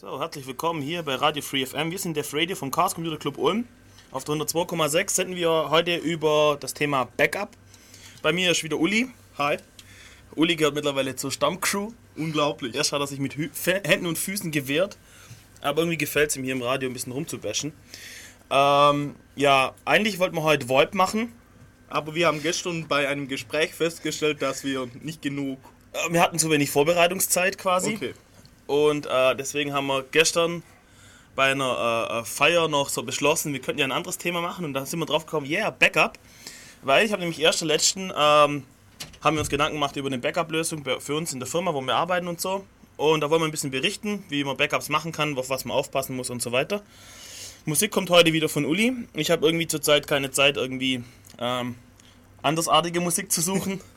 So, herzlich willkommen hier bei Radio Free FM. Wir sind der Radio vom Chaos Computer Club Ulm. Auf der 102,6 senden wir heute über das Thema Backup. Bei mir ist wieder Uli. Hi. Uli gehört mittlerweile zur Stammcrew. Unglaublich. Erst hat er sich mit Hü Händen und Füßen gewehrt, aber irgendwie gefällt es ihm hier im Radio ein bisschen rumzubashen. Ähm, ja, eigentlich wollten wir heute VoIP machen. Aber wir haben gestern bei einem Gespräch festgestellt, dass wir nicht genug. Äh, Wir hatten zu wenig Vorbereitungszeit quasi. Okay. Und äh, deswegen haben wir gestern bei einer äh, äh, Feier noch so beschlossen, wir könnten ja ein anderes Thema machen. Und da sind wir drauf gekommen, yeah, Backup. Weil ich habe nämlich erst der letzten, ähm, haben wir uns Gedanken gemacht über eine Backup-Lösung für uns in der Firma, wo wir arbeiten und so. Und da wollen wir ein bisschen berichten, wie man Backups machen kann, auf was man aufpassen muss und so weiter. Musik kommt heute wieder von Uli. Ich habe irgendwie zurzeit keine Zeit, irgendwie ähm, andersartige Musik zu suchen.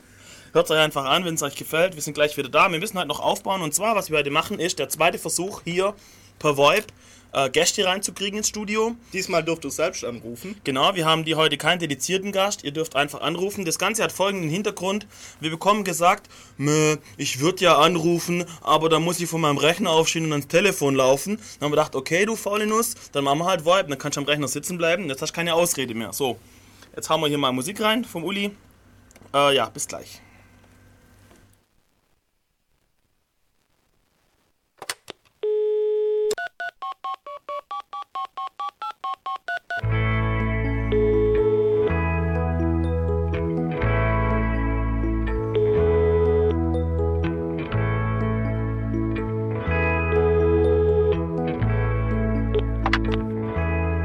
Hört euch einfach an, wenn es euch gefällt. Wir sind gleich wieder da. Wir müssen halt noch aufbauen. Und zwar, was wir heute machen, ist der zweite Versuch hier per VoIP äh, Gäste reinzukriegen ins Studio. Diesmal durfst du selbst anrufen. Genau, wir haben die heute keinen dedizierten Gast. Ihr dürft einfach anrufen. Das Ganze hat folgenden Hintergrund. Wir bekommen gesagt, "Mö, ich würde ja anrufen, aber dann muss ich von meinem Rechner aufstehen und ans Telefon laufen. Dann haben wir gedacht, okay, du faule Nuss, dann machen wir halt VoIP. Dann kannst du am Rechner sitzen bleiben. Jetzt hast du keine Ausrede mehr. So, jetzt hauen wir hier mal Musik rein vom Uli. Äh, ja, bis gleich.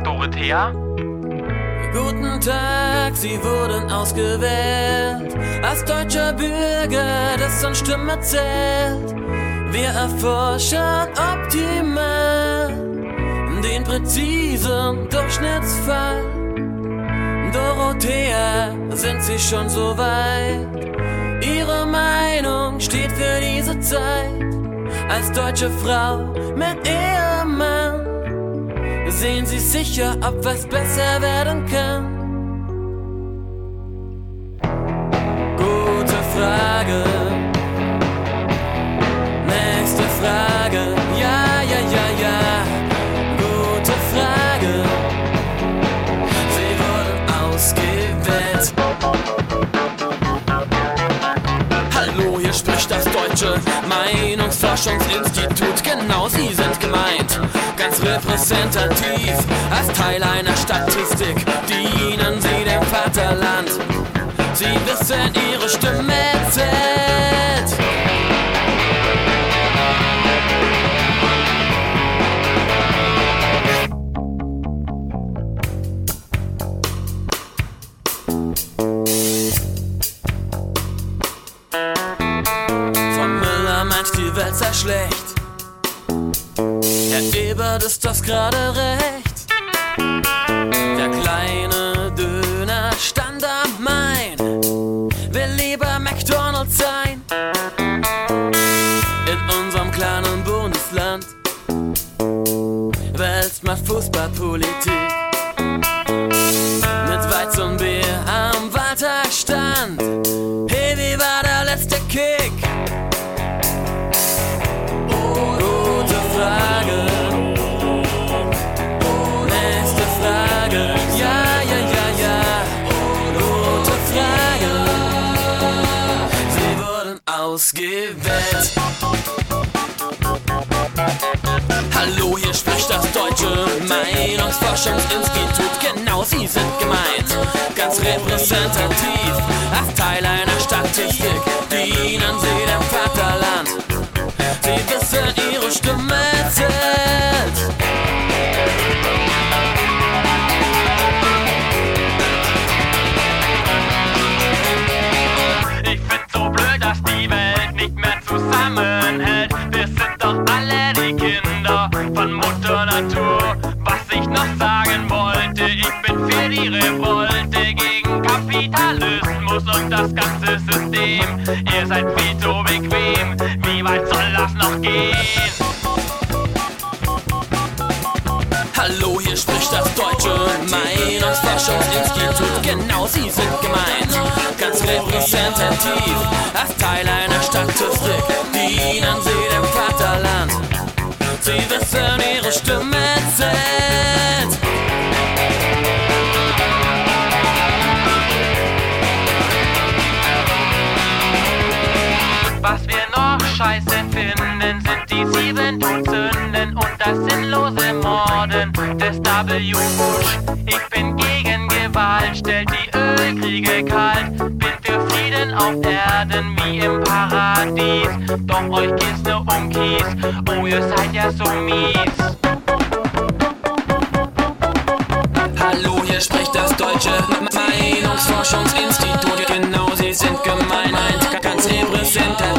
Dorothea? Guten Tag, Sie wurden ausgewählt als deutscher Bürger, dessen Stimme zählt. Wir erforschen optimal den präzisen Durchschnittsfall. Dorothea, sind Sie schon so weit? Ihre Meinung steht für diese Zeit. Als deutsche Frau mit Ehemann sehen Sie sicher, ob was besser werden kann. Gute Frage. Meinungsforschungsinstitut. Genau, Sie sind gemeint. Ganz repräsentativ, als Teil einer Statistik dienen Sie dem Vaterland. Sie wissen, Ihre Stimme zählt. Sei schlecht. Herr Ebert ist das gerade recht. Der kleine Döner stand am Main. Will lieber McDonalds sein. In unserem kleinen Bundesland wälzt man Fußballpolitik. Ausgewählt. Hallo, hier spricht das Deutsche Meinungsforschungsinstitut. Genau, Sie sind gemeint. Ganz repräsentativ, als Teil einer Statistik dienen Sie dem Vaterland. Sie wissen, Ihre Stimme Ihr seid viel zu bequem, wie weit soll das noch gehen? Hallo, hier spricht das Deutsche Meinungsforschungsinstitut. Genau, Sie sind gemeint. Ganz repräsentativ, als Teil einer Statistik dienen Sie dem Vaterland. Sie wissen, ihre Stimme zählt. Bush. Ich bin gegen Gewalt, stellt die Ölkriege kalt, bin für Frieden auf Erden wie im Paradies. Doch euch geht's nur um Kies, oh ihr seid ja so mies. Hallo, hier spricht das Deutsche Meinungsforschungsinstitut. Genau, Sie sind gemeint, ganz repräsentativ.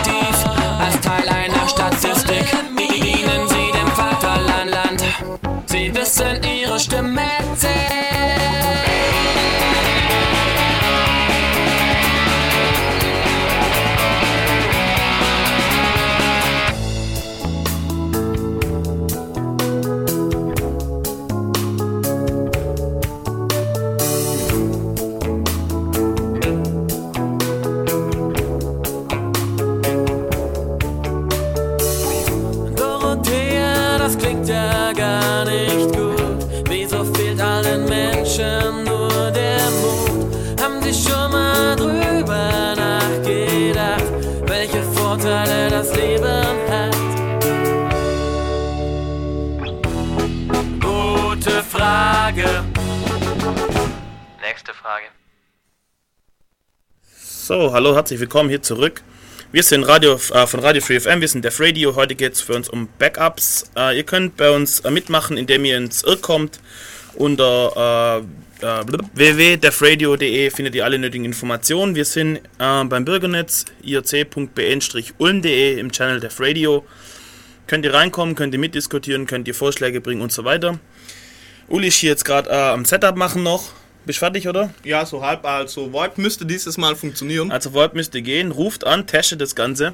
Hallo, herzlich willkommen hier zurück. Wir sind Radio, äh, von Radio Free FM, wir sind Def Radio. Heute geht es für uns um Backups. Äh, ihr könnt bei uns äh, mitmachen, indem ihr ins Irr kommt. Unter äh, äh, www.defradio.de findet ihr alle nötigen Informationen. Wir sind äh, beim Bürgernetz irc.bn-ulm.de im Channel Def Radio. Könnt ihr reinkommen, könnt ihr mitdiskutieren, könnt ihr Vorschläge bringen und so weiter. Uli ist hier jetzt gerade am Setup machen noch. Bist fertig, oder? Ja, so halb, also VoIP müsste dieses Mal funktionieren. Also VoIP müsste gehen, ruft an, testet das Ganze.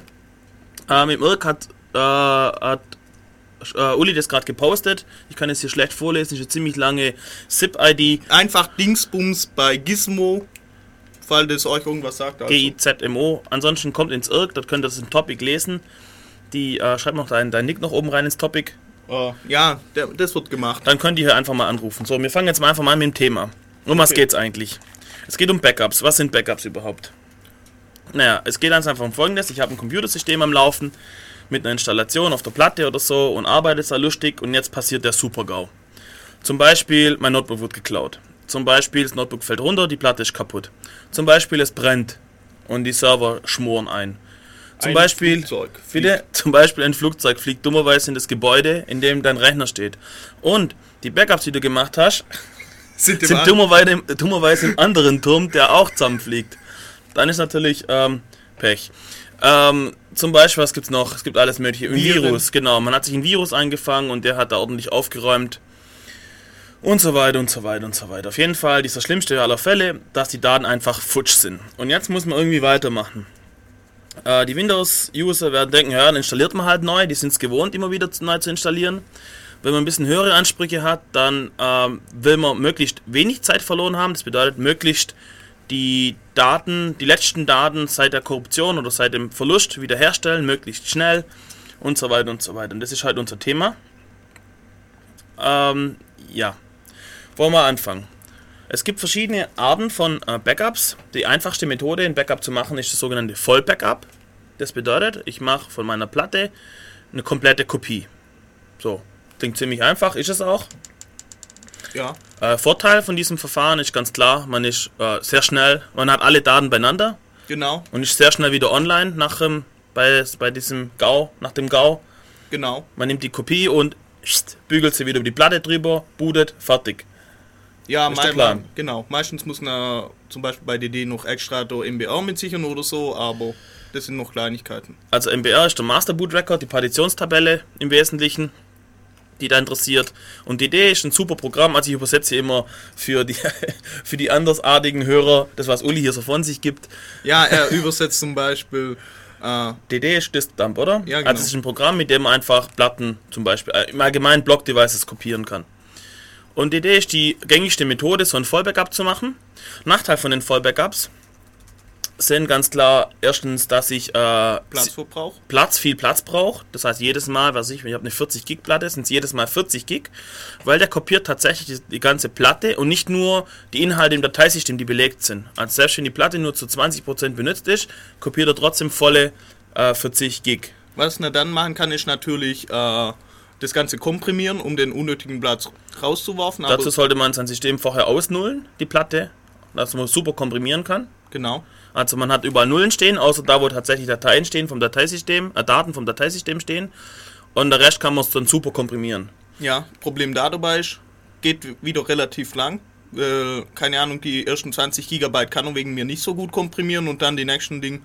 Ähm, Im Irk hat, äh, hat äh, Uli das gerade gepostet. Ich kann es hier schlecht vorlesen, ist eine ziemlich lange SIP-ID. Einfach Dingsbums bei Gizmo, falls das euch irgendwas sagt. Also. GIZMO. Ansonsten kommt ins Irk, dort könnt ihr das im Topic lesen. Die äh, schreibt noch deinen dein Nick noch oben rein ins Topic. Äh, ja, der, das wird gemacht. Dann könnt ihr hier einfach mal anrufen. So, wir fangen jetzt mal einfach mal mit dem Thema. Um was Okay. geht's eigentlich? Es geht um Backups. Was sind Backups überhaupt? Naja, es geht ganz einfach um folgendes. Ich habe ein Computersystem am Laufen mit einer Installation auf der Platte oder so und arbeite da lustig und jetzt passiert der Super-GAU. Zum Beispiel, mein Notebook wird geklaut. Zum Beispiel, das Notebook fällt runter, die Platte ist kaputt. Zum Beispiel, es brennt und die Server schmoren ein. Zum Ein Beispiel, Flugzeug bitte, zum Beispiel ein Flugzeug fliegt dummerweise in das Gebäude, in dem dein Rechner steht. Und die Backups, die du gemacht hast, Sind, sind dummerweise, dummerweise im anderen Turm, der auch zusammenfliegt. Dann ist natürlich ähm, Pech. Ähm, zum Beispiel, was gibt's noch? Es gibt alles mögliche. Ein Viren. Virus, genau. Man hat sich ein Virus eingefangen und der hat da ordentlich aufgeräumt. Und so weiter und so weiter und so weiter. Auf jeden Fall dieser schlimmste aller Fälle, dass die Daten einfach futsch sind. Und jetzt muss man irgendwie weitermachen. Äh, die Windows-User werden denken, ja, dann installiert man halt neu. Die sind es gewohnt, immer wieder neu zu installieren. Wenn man ein bisschen höhere Ansprüche hat, dann ähm, will man möglichst wenig Zeit verloren haben. Das bedeutet, möglichst die Daten, die letzten Daten seit der Korruption oder seit dem Verlust wiederherstellen, möglichst schnell und so weiter und so weiter. Und das ist halt unser Thema. Ähm, ja, wollen wir anfangen. Es gibt verschiedene Arten von äh, Backups. Die einfachste Methode, ein Backup zu machen, ist das sogenannte Vollbackup. Das bedeutet, ich mache von meiner Platte eine komplette Kopie. So, klingt ziemlich einfach, ist es auch. Ja, Äh, Vorteil von diesem Verfahren ist ganz klar, man ist äh, sehr schnell, man hat alle Daten beieinander genau, und ist sehr schnell wieder online nach dem, bei, bei diesem GAU, nach dem GAU. genau. Man nimmt die Kopie und pst, bügelt sie wieder über die Platte drüber, bootet, fertig. Ja, Ist Plan. genau. Meistens muss man zum Beispiel bei DD noch extra da MBR mit sichern oder so, aber das sind noch Kleinigkeiten. Also MBR ist der Master Boot Record, die Partitionstabelle im Wesentlichen, die da interessiert. Und DD ist ein super Programm, also ich übersetze immer für die, für die andersartigen Hörer, das was Uli hier so von sich gibt. Ja, er übersetzt zum Beispiel, äh, DD ist Disk Dump, oder? Ja, genau. Also es ist ein Programm, mit dem man einfach Platten zum Beispiel, äh, im Allgemeinen Block-Devices kopieren kann. Und DD ist die gängigste Methode, so ein Vollbackup zu machen. Nachteil von den Vollbackups, sind ganz klar erstens, dass ich äh, Platzverbrauch. Platz, viel Platz braucht. Das heißt, jedes Mal, was ich, ich habe eine 40 Gig Platte, sind es jedes Mal 40 Gig, weil der kopiert tatsächlich die, die ganze Platte und nicht nur die Inhalte im Dateisystem, die belegt sind. Also selbst wenn die Platte nur zu 20% benutzt ist, kopiert er trotzdem volle äh, 40 Gig. Was er dann machen kann, ist natürlich äh, das Ganze komprimieren, um den unnötigen Platz rauszuwerfen. Dazu sollte man sein System vorher ausnullen, die Platte, dass man super komprimieren kann. genau. Also man hat überall Nullen stehen, außer da, wo tatsächlich Dateien stehen vom Dateisystem, äh, Daten vom Dateisystem stehen. Und der Rest kann man dann super komprimieren. Ja, Problem da dabei ist, geht wieder relativ lang. Äh, keine Ahnung, die ersten 20 Gigabyte kann er wegen mir nicht so gut komprimieren und dann die nächsten Ding,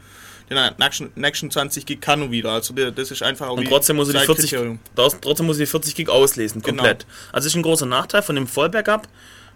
die nächsten, nächsten 20 Gig kann er wieder. Also das ist einfach auch Und trotzdem muss, er die 40, Zeitkriterium. das- trotzdem muss ich die 40 Gig auslesen, Genau. komplett. Also ist ein großer Nachteil von dem Vollbackup,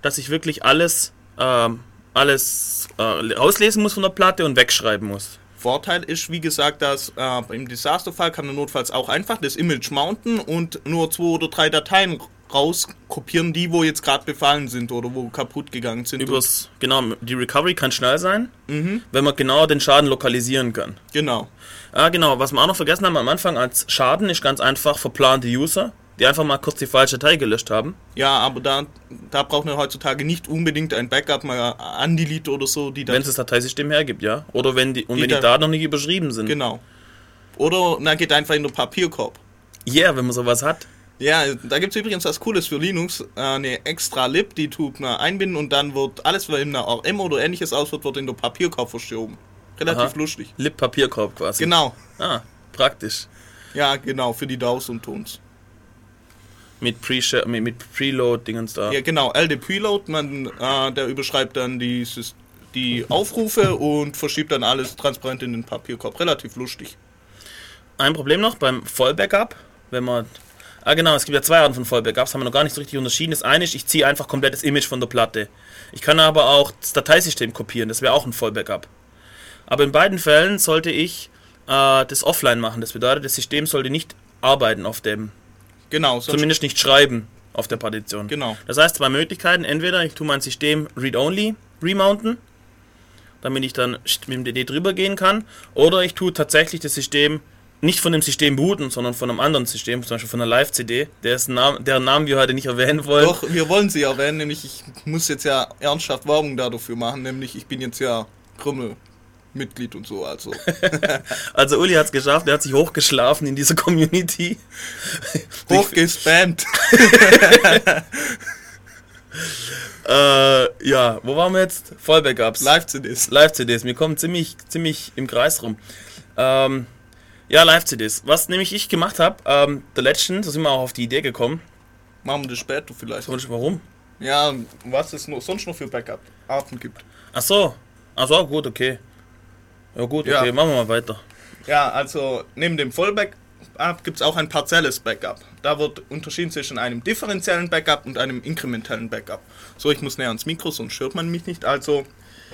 dass ich wirklich alles, ähm, alles äh, auslesen muss von der Platte und wegschreiben muss. Vorteil ist, wie gesagt, dass äh, im Disasterfall kann er notfalls auch einfach das Image mounten und nur zwei oder drei Dateien rauskopieren, die wo jetzt gerade befallen sind oder wo kaputt gegangen sind. Übers, genau, die Recovery kann schnell sein, Mhm. wenn man genau den Schaden lokalisieren kann. genau. Ah, genau. Was wir auch noch vergessen haben am Anfang als Schaden ist ganz einfach verplante User, die einfach mal kurz die falsche Datei gelöscht haben. Ja, aber da, da braucht man heutzutage nicht unbedingt ein Backup, mal undelete oder so, die Wenn es das Dateisystem hergibt, ja. Oder wenn die, und Die wenn die da- Daten noch nicht überschrieben sind. Genau. Oder na, geht einfach in den Papierkorb. Yeah, wenn man sowas hat. Ja, da gibt es übrigens was Cooles für Linux, äh, eine extra Lib, die tut man einbinden und dann wird alles, was in einer RM oder ähnliches auswirkt, wird in den Papierkorb verschoben. Relativ Aha. lustig. Lip-Papierkorb quasi. Genau. Ah, praktisch. Ja, genau, für die DAOs und Tons. Mit Pre- mit, mit Preload-Dingens da. Ja, genau, LD Preload, man, äh, der überschreibt dann die, die Aufrufe und verschiebt dann alles transparent in den Papierkorb. Relativ lustig. Ein Problem noch beim Vollbackup, wenn man. Ah, genau, es gibt ja zwei Arten von Vollbackups, haben wir noch gar nicht so richtig unterschieden. Das eine ist, ich ziehe einfach komplett das Image von der Platte. Ich kann aber auch das Dateisystem kopieren, das wäre auch ein Vollbackup. Aber in beiden Fällen sollte ich äh, das offline machen. Das bedeutet, das System sollte nicht arbeiten auf dem, Genau, zumindest nicht schreiben auf der Partition. genau. Das heißt, zwei Möglichkeiten. Entweder ich tue mein System read-only remounten, damit ich dann mit dem DD drüber gehen kann, oder ich tue tatsächlich das System nicht von dem System booten, sondern von einem anderen System, zum Beispiel von einer Live-CD, dessen Namen, deren Namen wir heute nicht erwähnen wollen. Doch, wir wollen sie erwähnen, nämlich ich muss jetzt ja ernsthaft Werbung da dafür machen, nämlich ich bin jetzt ja Krümmel-Mitglied und so, also. Also Uli hat es geschafft, er hat sich hochgeschlafen in dieser Community. Hochgespammt. äh, ja, wo waren wir jetzt? Vollbackups. Live-CDs. Live-CDs. Wir kommen ziemlich, ziemlich im Kreis rum. Ähm, ja, Live-CDs. Was nämlich ich gemacht habe, ähm, der letzten, da sind wir auch auf die Idee gekommen. Machen wir das später vielleicht. Sonst Warum? Ja, was es noch, sonst noch für Backup-Arten gibt. Ach so. Ach so, gut, okay. Ja gut, Ja. okay, machen wir mal weiter. Ja, also neben dem Vollbackup gibt es auch ein partielles Backup. Da wird unterschieden zwischen einem differenziellen Backup und einem inkrementellen Backup. So, ich muss näher ans Mikro, sonst hört man mich nicht. Also,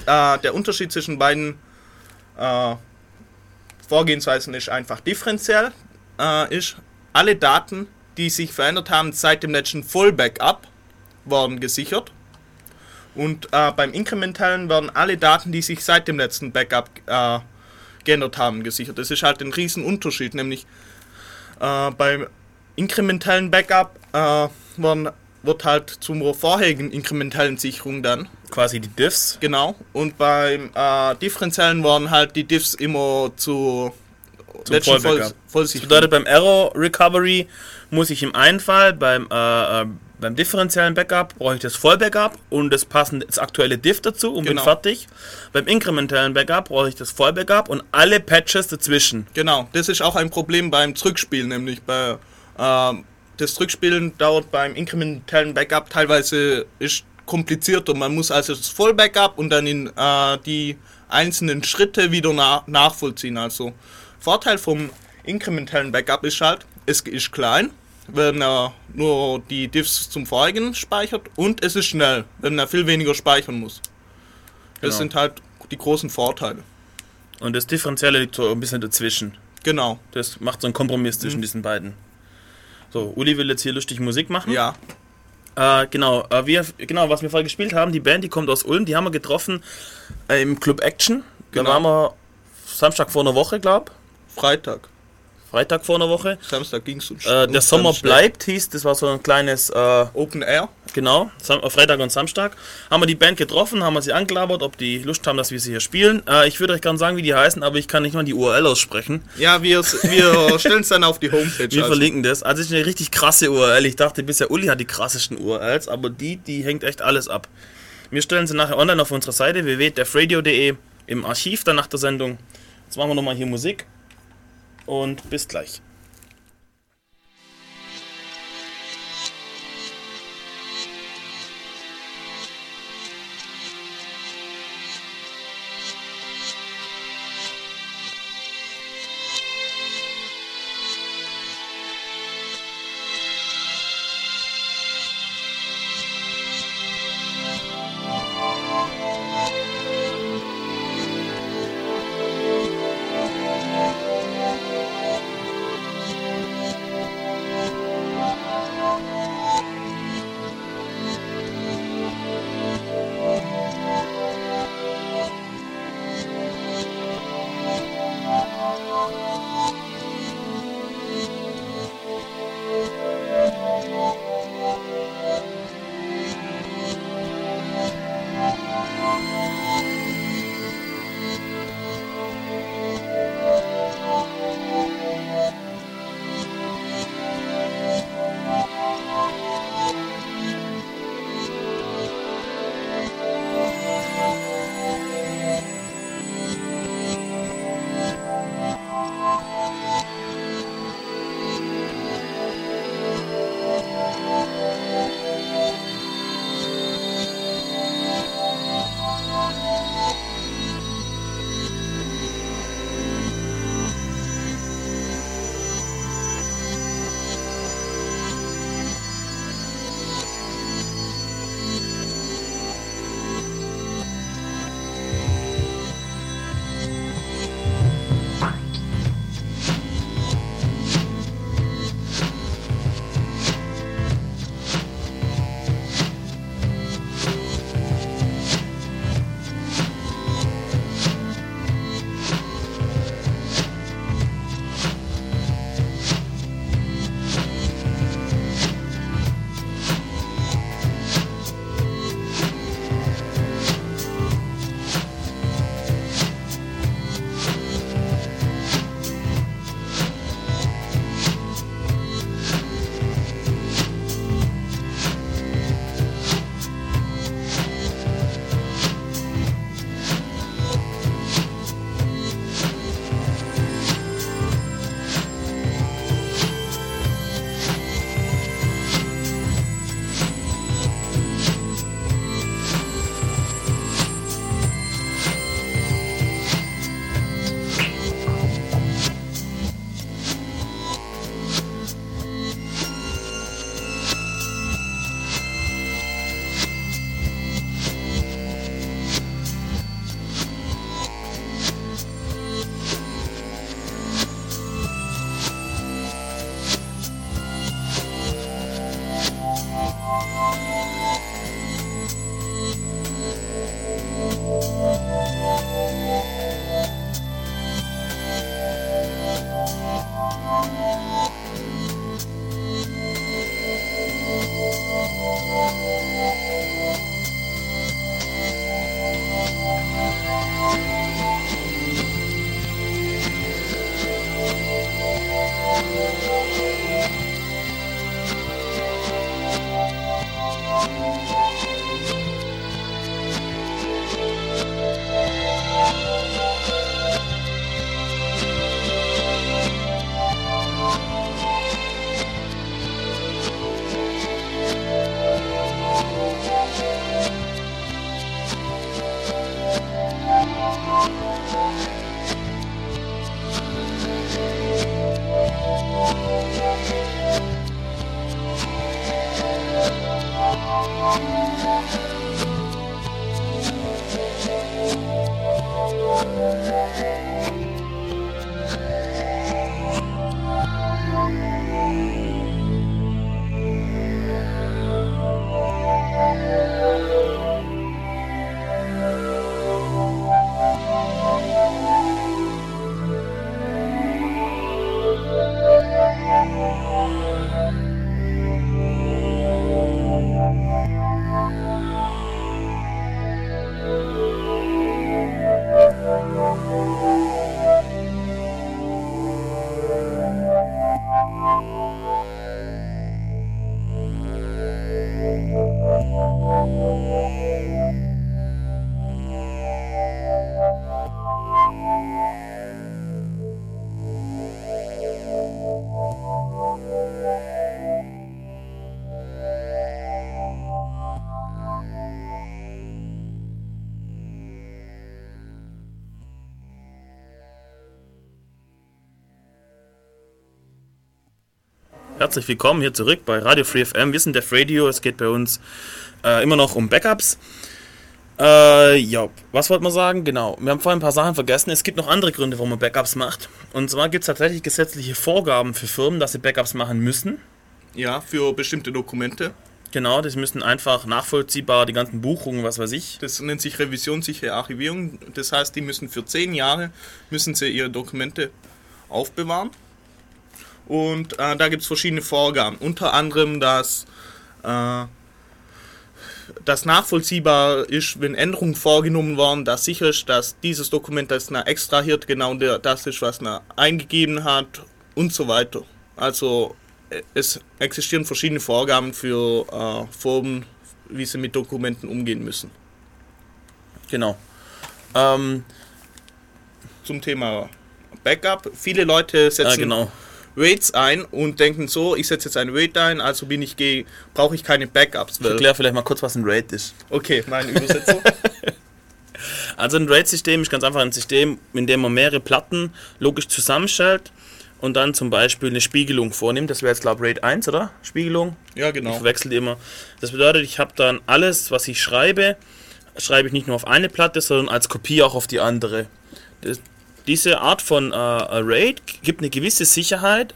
äh, der Unterschied zwischen beiden äh, Vorgehensweisen ist einfach differenziell. Äh, ist, alle Daten, die sich verändert haben seit dem letzten Vollbackup, werden gesichert. Und äh, beim inkrementellen werden alle Daten, die sich seit dem letzten Backup äh, geändert haben, gesichert. Das ist halt ein riesen Unterschied, nämlich äh, beim inkrementellen Backup äh, werden, wird halt zum vorherigen inkrementellen Sicherung dann, Quasi die Diffs. genau, und beim äh, differenziellen werden halt die Diffs immer zu Vollbackup. Voll, Vollsicherung. Das bedeutet, beim Error Recovery muss ich im einen Fall beim, äh, äh, beim differenziellen Backup brauche ich das Vollbackup und das passende, das aktuelle Diff dazu und bin Genau. fertig. Beim inkrementellen Backup brauche ich das Vollbackup und alle Patches dazwischen. Genau, das ist auch ein Problem beim Zurückspielen, nämlich bei ähm, das Zurückspielen dauert beim inkrementellen Backup teilweise ist komplizierter. Man muss also das Vollbackup und dann in äh, die einzelnen Schritte wieder na nachvollziehen. Also Vorteil vom inkrementellen Backup ist halt, es ist klein, wenn er nur die Diffs zum vorigen speichert und es ist schnell, wenn er viel weniger speichern muss. Das Genau. sind halt die großen Vorteile. Und das differenzielle liegt so ein bisschen dazwischen. Genau, Das macht so einen Kompromiss Mhm. zwischen diesen beiden. So, Uli will jetzt hier lustig Musik machen. ja. Äh, genau, äh, wir, genau, was wir vorher gespielt haben, die Band, die kommt aus Ulm, die haben wir getroffen äh, im Club Action. Da Genau. waren wir Samstag vor einer Woche, glaub. Freitag. Freitag vor einer Woche. Samstag ging es Äh, der Sommer bleibt hieß, das war so ein kleines, äh, Open Air. genau, Sam äh, Freitag und Samstag. Haben wir die Band getroffen, haben wir sie angelabert, ob die Lust haben, dass wir sie hier spielen. Äh, ich würde euch gerne sagen, wie die heißen, aber ich kann nicht mal die URL aussprechen. Ja, wir, wir stellen es dann auf die Homepage. Wir also. verlinken das. Also es ist eine richtig krasse URL. Ich dachte bisher, Uli hat die krassesten URLs, aber die, die hängt echt alles ab. Wir stellen sie nachher online auf unserer Seite www.defradio.de im Archiv dann nach der Sendung. Jetzt machen wir nochmal hier Musik und bis gleich. Herzlich willkommen hier zurück bei Radio Free FM. Wir sind Def Radio. Es geht bei uns äh, immer noch um Backups. Äh, ja, was wollte man sagen? Genau, wir haben vorhin ein paar Sachen vergessen. Es gibt noch andere Gründe, warum man Backups macht. Und zwar gibt es tatsächlich gesetzliche Vorgaben für Firmen, dass sie Backups machen müssen. Ja, für bestimmte Dokumente. Genau, das müssen einfach nachvollziehbar die ganzen Buchungen, was weiß ich. Das nennt sich revisionssichere Archivierung. Das heißt, die müssen für zehn Jahre müssen sie ihre Dokumente aufbewahren. Und äh, da gibt es verschiedene Vorgaben. Unter anderem, dass äh, das nachvollziehbar ist, wenn Änderungen vorgenommen worden, dass sicher ist, dass dieses Dokument, das na extrahiert, genau das ist, was na eingegeben hat und so weiter. Also es existieren verschiedene Vorgaben für äh, Firmen, wie sie mit Dokumenten umgehen müssen. Genau. Ähm, Zum Thema Backup. Viele Leute setzen äh, genau. Rates ein und denken so, ich setze jetzt ein Rate ein, also bin ich brauche ich keine Backups. Ich erkläre vielleicht mal kurz, was ein RAID ist. okay, meine Übersetzung. Also ein RAID-System ist ganz einfach ein System, in dem man mehrere Platten logisch zusammenstellt und dann zum Beispiel eine Spiegelung vornimmt. Das wäre jetzt, glaube ich, RAID 1, oder? Spiegelung? ja, Ich genau. verwechsel die immer. Das bedeutet, ich habe dann alles, was ich schreibe, schreibe ich nicht nur auf eine Platte, sondern als Kopie auch auf die andere. Das, diese Art von äh, RAID gibt eine gewisse Sicherheit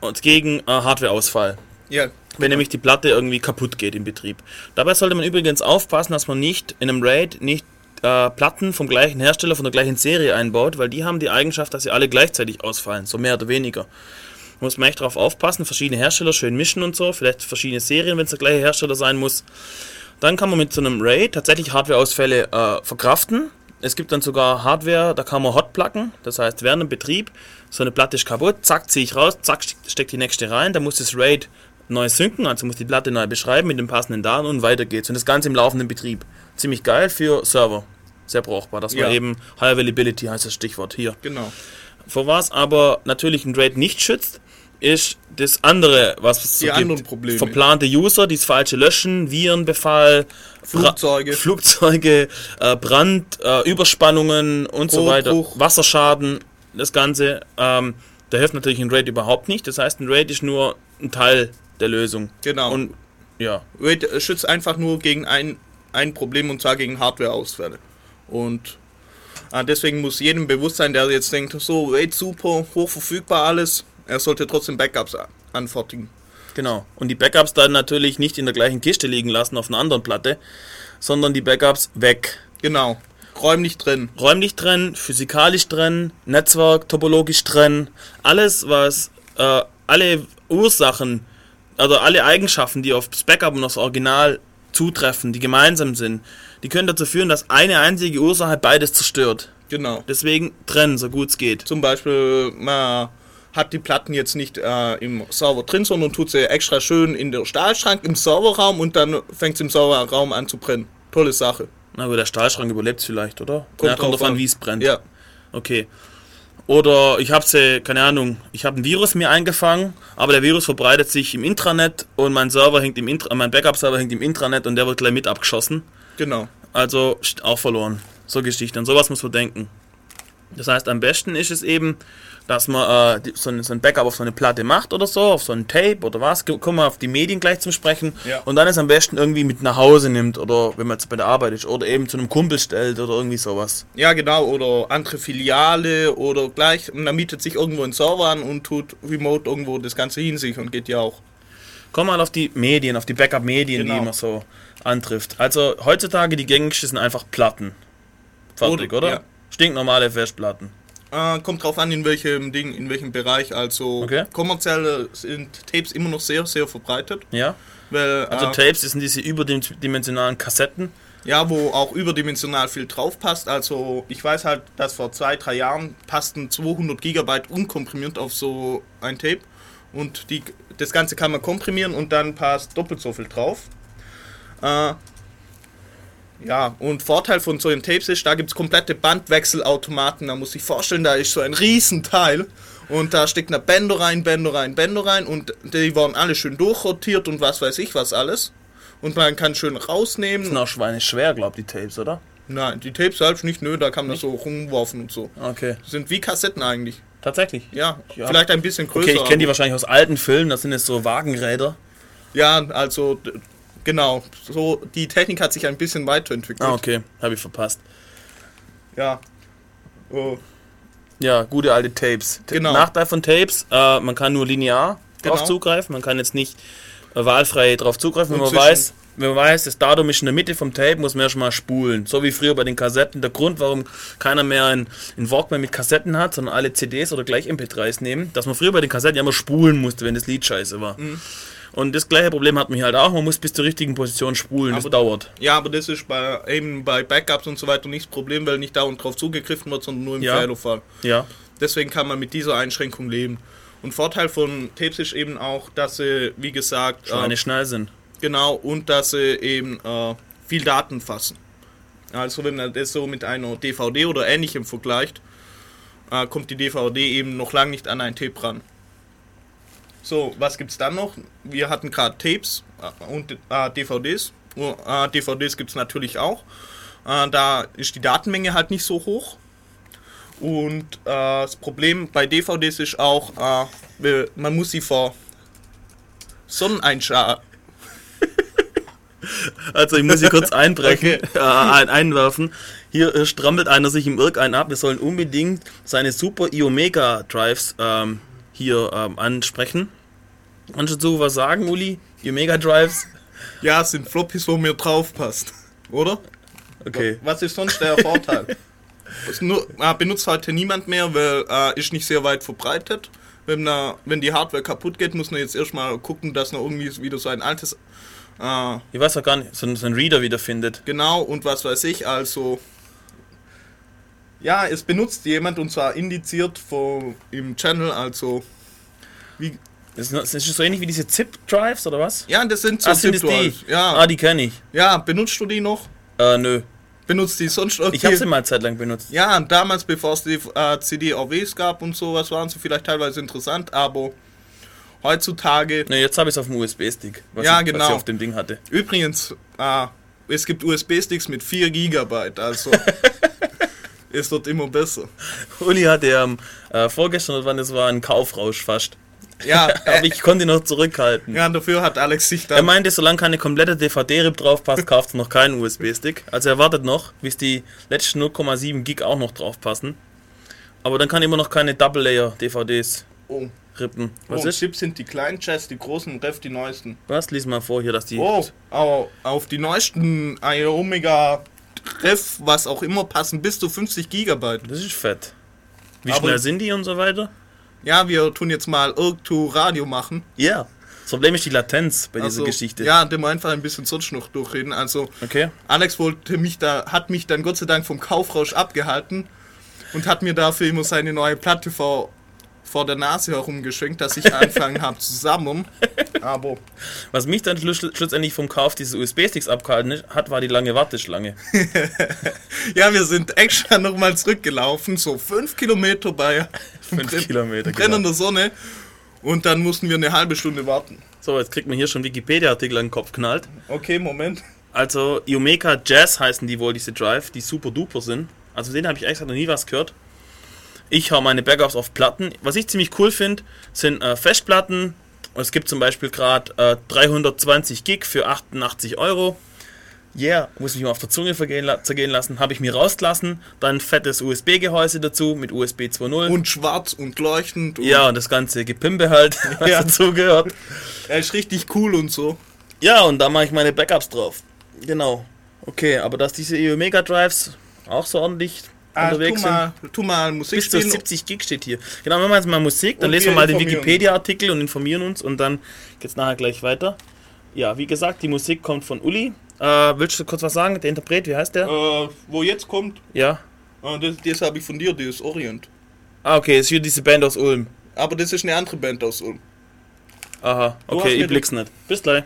und gegen äh, Hardwareausfall. Ja, Wenn nämlich die Platte irgendwie kaputt geht im Betrieb. Dabei sollte man übrigens aufpassen, dass man nicht in einem RAID nicht äh, Platten vom gleichen Hersteller, von der gleichen Serie einbaut, weil die haben die Eigenschaft, dass sie alle gleichzeitig ausfallen, so mehr oder weniger. Muss man echt darauf aufpassen, verschiedene Hersteller schön mischen und so, vielleicht verschiedene Serien, wenn es der gleiche Hersteller sein muss. Dann kann man mit so einem RAID tatsächlich Hardwareausfälle äh, verkraften. Es gibt dann sogar Hardware, da kann man hotplacken, das heißt während dem Betrieb, so eine Platte ist kaputt, zack, ziehe ich raus, zack, steckt die nächste rein, dann muss das RAID neu synken, also muss die Platte neu beschreiben mit den passenden Daten und weiter geht's. Und das Ganze im laufenden Betrieb. Ziemlich geil für Server. Sehr brauchbar. Das Ja. war eben High Availability heißt das Stichwort hier. genau. Vor was aber natürlich ein RAID nicht schützt, ist das andere, was es so Die gibt. anderen Probleme. Verplante User, die das falsche löschen, Virenbefall, Bra- Flugzeuge. Flugzeuge, äh, Brand, äh, Überspannungen und so weiter. Wasserschaden, das Ganze. Ähm, da hilft natürlich ein RAID überhaupt nicht. Das heißt, ein RAID ist nur ein Teil der Lösung. Genau. Und ja, Raid äh, schützt einfach nur gegen ein, ein Problem und zwar gegen Hardwareausfälle. Und äh, deswegen muss jedem bewusst sein, der jetzt denkt, so, Raid super, hochverfügbar alles, er sollte trotzdem Backups anfertigen. Genau. Und die Backups dann natürlich nicht in der gleichen Kiste liegen lassen auf einer anderen Platte, sondern die Backups weg. Genau. Räumlich drin. Räumlich trennen, physikalisch trennen, Netzwerk, topologisch trennen. Alles, was äh, alle Ursachen, also alle Eigenschaften, die auf das Backup und aufs Original zutreffen, die gemeinsam sind, die können dazu führen, dass eine einzige Ursache beides zerstört. Genau. Deswegen trennen, so gut es geht. Zum Beispiel, man hat die Platten jetzt nicht äh, im Server drin, sondern tut sie extra schön in der Stahlschrank im Serverraum und dann fängt es im Serverraum an zu brennen. Tolle Sache. Na gut, der Stahlschrank überlebt vielleicht, oder? Kommt ja, kommt drauf an, an. wie es brennt. Ja. Okay. Oder ich habe sie, keine Ahnung, ich habe ein Virus mir eingefangen, aber der Virus verbreitet sich im Intranet und mein Server hängt im Intra mein Backup-Server hängt im Intranet und der wird gleich mit abgeschossen. Genau. Also auch verloren. So Geschichten. An sowas muss man denken. Das heißt, am besten ist es eben, dass man äh, so, ein, so ein Backup auf so eine Platte macht oder so, auf so ein Tape oder was. Kommen wir auf die Medien gleich zum Sprechen. Ja. Und dann es am besten irgendwie mit nach Hause nimmt oder wenn man jetzt bei der Arbeit ist oder eben zu einem Kumpel stellt oder irgendwie sowas. Ja, genau. Oder andere Filiale oder gleich. Und dann mietet sich irgendwo ein Server an und tut remote irgendwo das Ganze hinsichern. Geht ja auch. Komm mal auf die Medien, auf die Backup-Medien, Genau. die man so antrifft. Also heutzutage die gängigsten sind einfach Platten. Fertig, Oder- oder? ja. Stinknormale Festplatten. Äh, kommt drauf an, in welchem Ding, in welchem Bereich. Also Okay. kommerziell sind Tapes immer noch sehr, sehr verbreitet. Ja. Weil, Also äh, Tapes sind diese überdimensionalen Kassetten. Ja, wo auch überdimensional viel drauf passt. Also ich weiß halt, dass vor zwei, drei Jahren passten 200 Gigabyte unkomprimiert auf so ein Tape. Und die, das Ganze kann man komprimieren und dann passt doppelt so viel drauf. Äh, ja, und Vorteil von so einem Tapes ist, da gibt es komplette Bandwechselautomaten. Da muss ich vorstellen, da ist so ein Riesenteil. Und da steckt eine Bänder rein, Bänder rein, Bänder rein. Und die waren alle schön durchrotiert und was weiß ich was alles. Und man kann schön rausnehmen. sind auch Schweine schwer, glaub die Tapes, oder? Nein, die Tapes selbst nicht, nö, da kann man so rumwerfen und so. Okay. Sind wie Kassetten eigentlich. Tatsächlich. Ja, Ja. vielleicht ein bisschen größer. Okay, ich kenne die wahrscheinlich aus alten Filmen, das sind jetzt so Wagenräder. Ja, also genau. So, die Technik hat sich ein bisschen weiterentwickelt. Ah, okay, habe ich verpasst. Ja. Oh, Ja, gute alte Tapes. Genau. Nachteil von Tapes, äh, man kann nur linear drauf Genau. zugreifen, man kann jetzt nicht äh, wahlfrei drauf zugreifen. Wenn man zwischen- weiß, wenn man weiß, das Datum ist in der Mitte vom Tape, muss man ja schon mal spulen. So wie früher bei den Kassetten. Der Grund, warum keiner mehr einen, einen Walkman mit Kassetten hat, sondern alle CDs oder gleich MP3s nehmen, dass man früher bei den Kassetten ja immer spulen musste, wenn das Lied scheiße war. Mhm. Und das gleiche Problem hat man hier halt auch, man muss bis zur richtigen Position spulen, das Aber- dauert. Ja, aber das ist bei, eben bei Backups und so weiter nicht das Problem, weil nicht dauernd drauf zugegriffen wird, sondern nur im Ja. Fehlerfall. Ja, Deswegen kann man mit dieser Einschränkung leben. Und Vorteil von Tapes ist eben auch, dass sie, wie gesagt, äh, eine schnell sind. genau, und dass sie eben äh, viel Daten fassen. Also wenn man das so mit einer DVD oder ähnlichem vergleicht, äh, kommt die DVD eben noch lange nicht an ein Tape ran. So, was gibt's dann noch? Wir hatten gerade Tapes äh, und äh, DVDs. Äh, DVDs gibt's natürlich auch. Äh, da ist die Datenmenge halt nicht so hoch. Und äh, das Problem bei DVDs ist auch, äh, man muss sie vor Sonneneinschlag Also ich muss hier kurz einbrechen, äh, ein, einwerfen. Hier strampelt einer sich im Irk ein ab. Wir sollen unbedingt seine Super iOmega Drives ähm, hier ähm, ansprechen. Kannst du dazu was sagen, Uli? iOmega Drives? Ja, es sind Floppies, wo mir drauf passt. Oder? Okay. Was ist sonst der Vorteil? Nur, äh, benutzt heute niemand mehr, weil äh, ist nicht sehr weit verbreitet. Wenn, äh, wenn die Hardware kaputt geht, muss man jetzt erstmal gucken, dass man irgendwie wieder so ein altes. Äh, Ich weiß auch gar nicht, so, ein- so ein Reader wiederfindet. genau, und was weiß ich, also. Ja, es benutzt jemand und zwar indiziert vor, im Channel, also. Wie, ist, das ist so ähnlich wie diese Zip-Drives oder was? ja, das sind so Ah, es? Zip-Drives. Ja, Ah, die kenne ich. ja, benutzt du die noch? Äh, nö. Benutzt die sonst irgendwie? Ich habe sie mal eine Zeit lang benutzt. Ja, damals, bevor es die äh, CD-OWs gab und sowas, waren sie vielleicht teilweise interessant, aber heutzutage. Ne, jetzt habe ich es auf dem USB-Stick, was, Ja, ich- was genau. ich auf dem Ding hatte. Übrigens, äh, es gibt USB-Sticks mit 4 GB, also es wird immer besser. Uli hatte ähm, äh, vorgestern oder wann das war, einen Kaufrausch fast. Ja, Aber ich konnte ihn noch zurückhalten. ja dafür hat Alex sich Er dann. meinte, solange keine komplette DVD-RIP drauf passt, kauft er noch keinen USB-Stick. Also er wartet noch, bis die letzten 0,7 Gig auch noch drauf passen. Aber dann kann immer noch keine Double-Layer-DVDs Oh, rippen. was oh ist? Chips sind die kleinen Chats, die großen Ref, die neuesten. Was? Lies mal vor hier, dass die... Oh, au- auf die neuesten Omega Ref, was auch immer, passen bis zu 50 GB. Das ist fett. Wie Aber- schnell sind die und so weiter? Ja, wir tun jetzt mal Irgtu Radio machen. Ja. Das Problem ist die Latenz bei Also, dieser Geschichte. Ja, dem einfach ein bisschen sonst noch durchreden. Also, Okay. Alex wollte mich da, hat mich dann Gott sei Dank vom Kaufrausch abgehalten und hat mir dafür immer seine neue Platte vor, vor der Nase herumgeschenkt, dass ich angefangen habe zu sammeln. Aber Was mich dann schluss, schlussendlich vom Kauf dieses USB-Sticks abgehalten hat, war die lange Warteschlange. ja, wir sind extra nochmal zurückgelaufen, so fünf Kilometer bei Fünf Kilometer, genau. brennender Sonne. Und dann mussten wir eine halbe Stunde warten. So, jetzt kriegt man hier schon Wikipedia-Artikel an den Kopf knallt. Okay, Moment. Also, Iomeka Jazz heißen die wohl, diese Drive, die super duper sind. Also, denen habe ich eigentlich noch nie was gehört. Ich hau meine Backups auf Platten. Was ich ziemlich cool finde, sind äh, Festplatten. Es gibt zum Beispiel gerade äh, 320 Gig für 88 Euro. Yeah, muss ich mal auf der Zunge vergehen, zergehen lassen. Habe ich mir rausgelassen. Dann fettes USB-Gehäuse dazu mit USB 2.0. Und schwarz und leuchtend. Und ja, und das ganze Gepimpe halt, was Ja. dazugehört. Er ist richtig cool und so. Ja, und da mache ich meine Backups drauf. Genau. Okay, aber dass diese EU Mega Drives auch so ordentlich Ah, tu, unterwegs sind. mal, tu mal Musik Bis zu spielen. 70 Gig steht hier. Genau, machen wir jetzt mal Musik, dann lesen wir mal den. Wikipedia-Artikel und informieren uns und dann geht's nachher gleich weiter ja, wie gesagt, die Musik kommt von Uli. Äh, willst du kurz was sagen? Der Interpret, wie heißt der? Äh, wo jetzt kommt? Ja. Äh, das, das habe ich von dir, das ist Orient. Ah, okay, ist hier diese Band aus Ulm. Aber das ist eine andere Band aus Ulm. Aha, okay, ich blick's nicht. Bis gleich.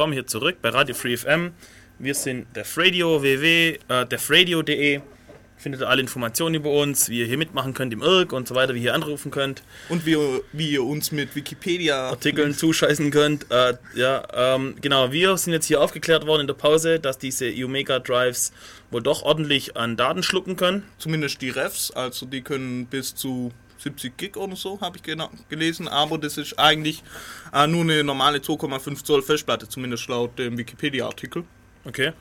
Willkommen hier zurück bei Radio Free FM. Wir sind der Radio www, äh, defradio.de. Findet ihr alle Informationen über uns, wie ihr hier mitmachen könnt im IRC und so weiter, wie ihr hier anrufen könnt, Und wie, wie ihr uns mit Wikipedia. Artikeln zuscheißen könnt. Äh, ja, ähm, genau, wir sind jetzt hier aufgeklärt worden in der Pause, dass diese Omega Drives wohl doch ordentlich an Daten schlucken können. Zumindest die Refs, also die können bis zu 70 Gig oder so, habe ich gelesen. Aber das ist eigentlich äh, nur eine normale 2,5 Zoll Festplatte, zumindest laut dem Wikipedia-Artikel. Okay.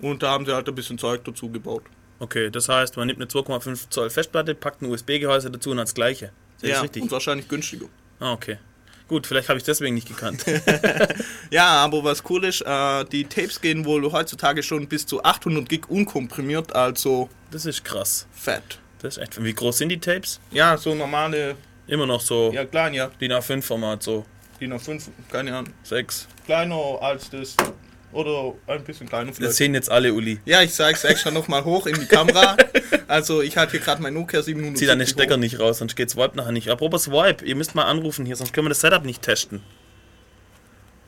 Und da haben sie halt ein bisschen Zeug dazu gebaut. Okay, das heißt, man nimmt eine 2,5 Zoll Festplatte, packt ein USB-Gehäuse dazu und hat das gleiche. Das richtig? und wahrscheinlich günstiger. Ah, okay. Gut, vielleicht habe ich deswegen nicht gekannt. Ja, aber was cool ist, äh, die Tapes gehen wohl heutzutage schon bis zu 800 Gig unkomprimiert, also Das ist krass. fett. Das ist echt. Wie groß sind die Tapes? Ja, so normale, Immer noch so ja klein, ja, DIN A5-Format, so DIN A5, keine Ahnung. 6. Kleiner als das, oder ein bisschen kleiner Das vielleicht. sehen jetzt alle, Uli. Ja, ich zeig's extra nochmal hoch in die Kamera. Also ich halte hier gerade mein Nokia 700. Zieh deine Stecker nicht raus, sonst geht's Vibe nachher nicht. Apropos Vibe, ihr müsst mal anrufen hier, sonst können wir das Setup nicht testen.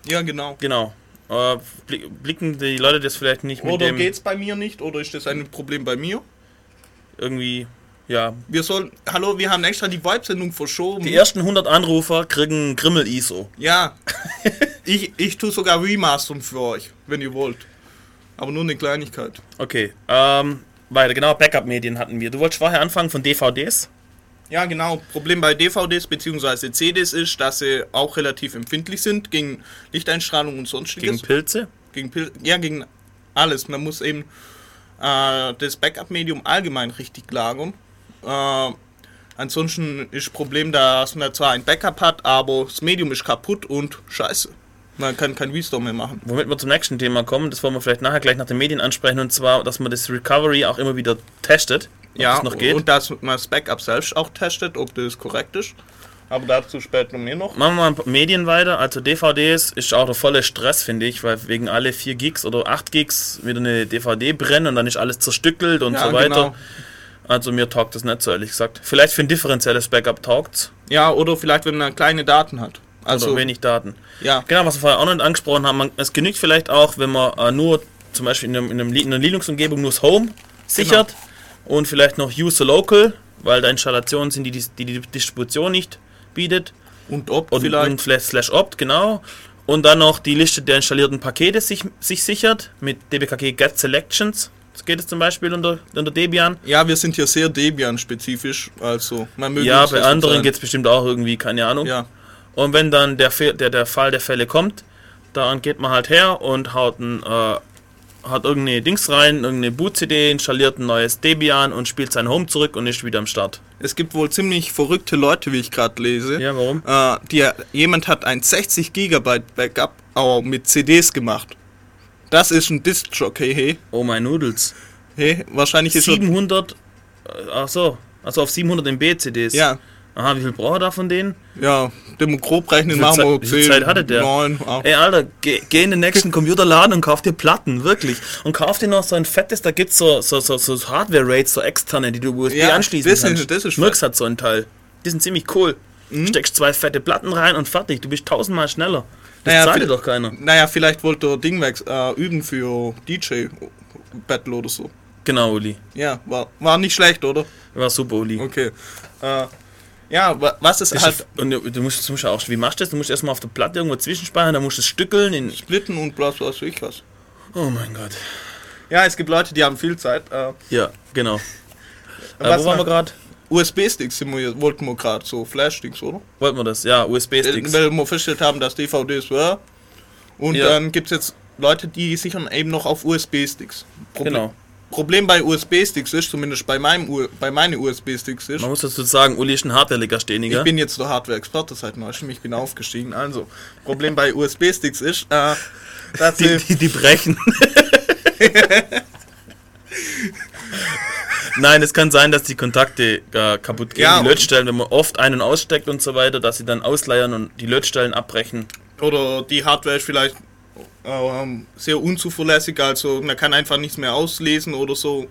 Ja, genau. Genau. Äh, bli- blicken die Leute das vielleicht nicht mit Oder dem geht's bei mir nicht, oder ist das ein Problem bei mir? irgendwie, ja. Wir sollen, hallo, wir haben extra die Vibe-Sendung verschoben. Die ersten 100 Anrufer kriegen Grimmel-ISO. Ja, ich, ich tue sogar Remastern für euch, wenn ihr wollt. Aber nur eine Kleinigkeit. Okay, ähm, weiter, genau, Backup-Medien hatten wir. Du wolltest vorher anfangen von DVDs? Ja, genau. Problem bei DVDs bzw. CDs ist, dass sie auch relativ empfindlich sind gegen Lichteinstrahlung und sonstiges. Gegen Pilze? Gegen Pil ja, gegen alles. Man muss eben äh, das Backup-Medium allgemein richtig lagern. Äh, ansonsten ist das Problem, dass man zwar ein Backup hat, aber das Medium ist kaputt und scheiße. Man kann kein Restore mehr machen. Womit wir zum nächsten Thema kommen, das wollen wir vielleicht nachher gleich nach den Medien ansprechen, und zwar, dass man das Recovery auch immer wieder testet, ob Ja, es noch geht. und dass man das Backup selbst auch testet, ob das korrekt ist. Aber dazu später mehr noch. Machen wir mal ein paar Medien weiter. Also DVDs ist auch der volle Stress, finde ich, weil wegen alle 4 Gigs oder 8 Gigs wieder eine DVD brennen und dann ist alles zerstückelt und Ja, so weiter. genau. Also mir taugt das nicht so, ehrlich gesagt. Vielleicht für ein differenzielles Backup taugt's. Ja, oder vielleicht, wenn man kleine Daten hat. Also Also, wenig Daten. ja, Genau, was wir vorher auch noch angesprochen haben, man, es genügt vielleicht auch, wenn man äh, nur zum Beispiel in, einem, in, einem, in einer Linux-Umgebung nur das Home sichert und vielleicht noch User Local, weil da Installationen sind, die die, die, die Distribution nicht bietet. und ob Und, vielleicht. und slash, slash opt, genau. Und dann noch die Liste der installierten Pakete sich, sich sichert mit dbkg get selections. Geht es zum Beispiel unter, unter Debian. ja, wir sind hier sehr Debian-spezifisch. Also, man möge Ja, bei anderen geht es bestimmt auch irgendwie, keine Ahnung. Ja, Und wenn dann der, der, der Fall der Fälle kommt, dann geht man halt her und haut ein, äh, hat irgendeine Dings rein, irgendeine Boot-CD, installiert ein neues Debian und spielt sein Home zurück und ist wieder am Start. es gibt wohl ziemlich verrückte Leute, wie ich gerade lese. Ja, warum? Äh, die, jemand hat ein 60 Gigabyte Backup auch mit CDs gemacht. Das ist ein Disk-Jockey, hey. Oh mein Noodles. hey. Wahrscheinlich ist er- 700, äh, ach so, also auf 700 MB CDs. Ja, Aha, wie viel braucht er da von denen? ja, dem grob rechnen machen wir Zeit- wie viel Zeit hatte der? 9, 8. Ey, Alter, geh, geh in den nächsten Computerladen und kauf dir Platten, wirklich. Und kauf dir noch so ein fettes, da gibt's so, so, so, so Hardware-Rates, so externe, die du USB Ja, anschließen das ist- kannst. das ist Murks hat so ein Teil. Die sind ziemlich cool. Mhm. Steckst zwei fette Platten rein und fertig. Du bist tausendmal schneller. Das Naja, zahlt doch keiner. Naja, vielleicht wollte er Dingwax äh, üben für DJ-Battle oder so. Genau, Uli. Ja, war, war nicht schlecht, oder? War super, Uli. Okay. Äh, ja, wa- was ist Das halt ist, und du musst, du musst auch, wie machst du das? Du musst erstmal auf der Platte irgendwo zwischenspeichern, dann musst du es stückeln in. splitten und was weiß ich was. Oh mein Gott. Ja, es gibt Leute, die haben viel Zeit. Äh, Ja, genau. Äh, was wo waren wir gerade? USB-Sticks wollten wir gerade, so Flash-Sticks, oder? Wollten wir das? Ja, USB-Sticks. Weil wir festgestellt haben, dass DVDs war. Und Ja. dann gibt es jetzt Leute, die sichern eben noch auf USB-Sticks. Problem, Genau. Problem bei USB-Sticks ist, zumindest bei, meinem U bei meinen USB-Sticks ist, Man muss dazu sagen, Uli ist ein ich Hardware-Legastheniker. bin jetzt der Hardware-Experte seit neuestem, ich bin aufgestiegen. Also, Problem bei USB-Sticks ist, äh, dass Die, die, die brechen. Nein, es kann sein, dass die Kontakte äh, kaputt gehen, Ja, die Lötstellen, wenn man oft einen aussteckt und so weiter, dass sie dann ausleiern und die Lötstellen abbrechen. oder die Hardware ist vielleicht ähm, sehr unzuverlässig, also man kann einfach nichts mehr auslesen oder so.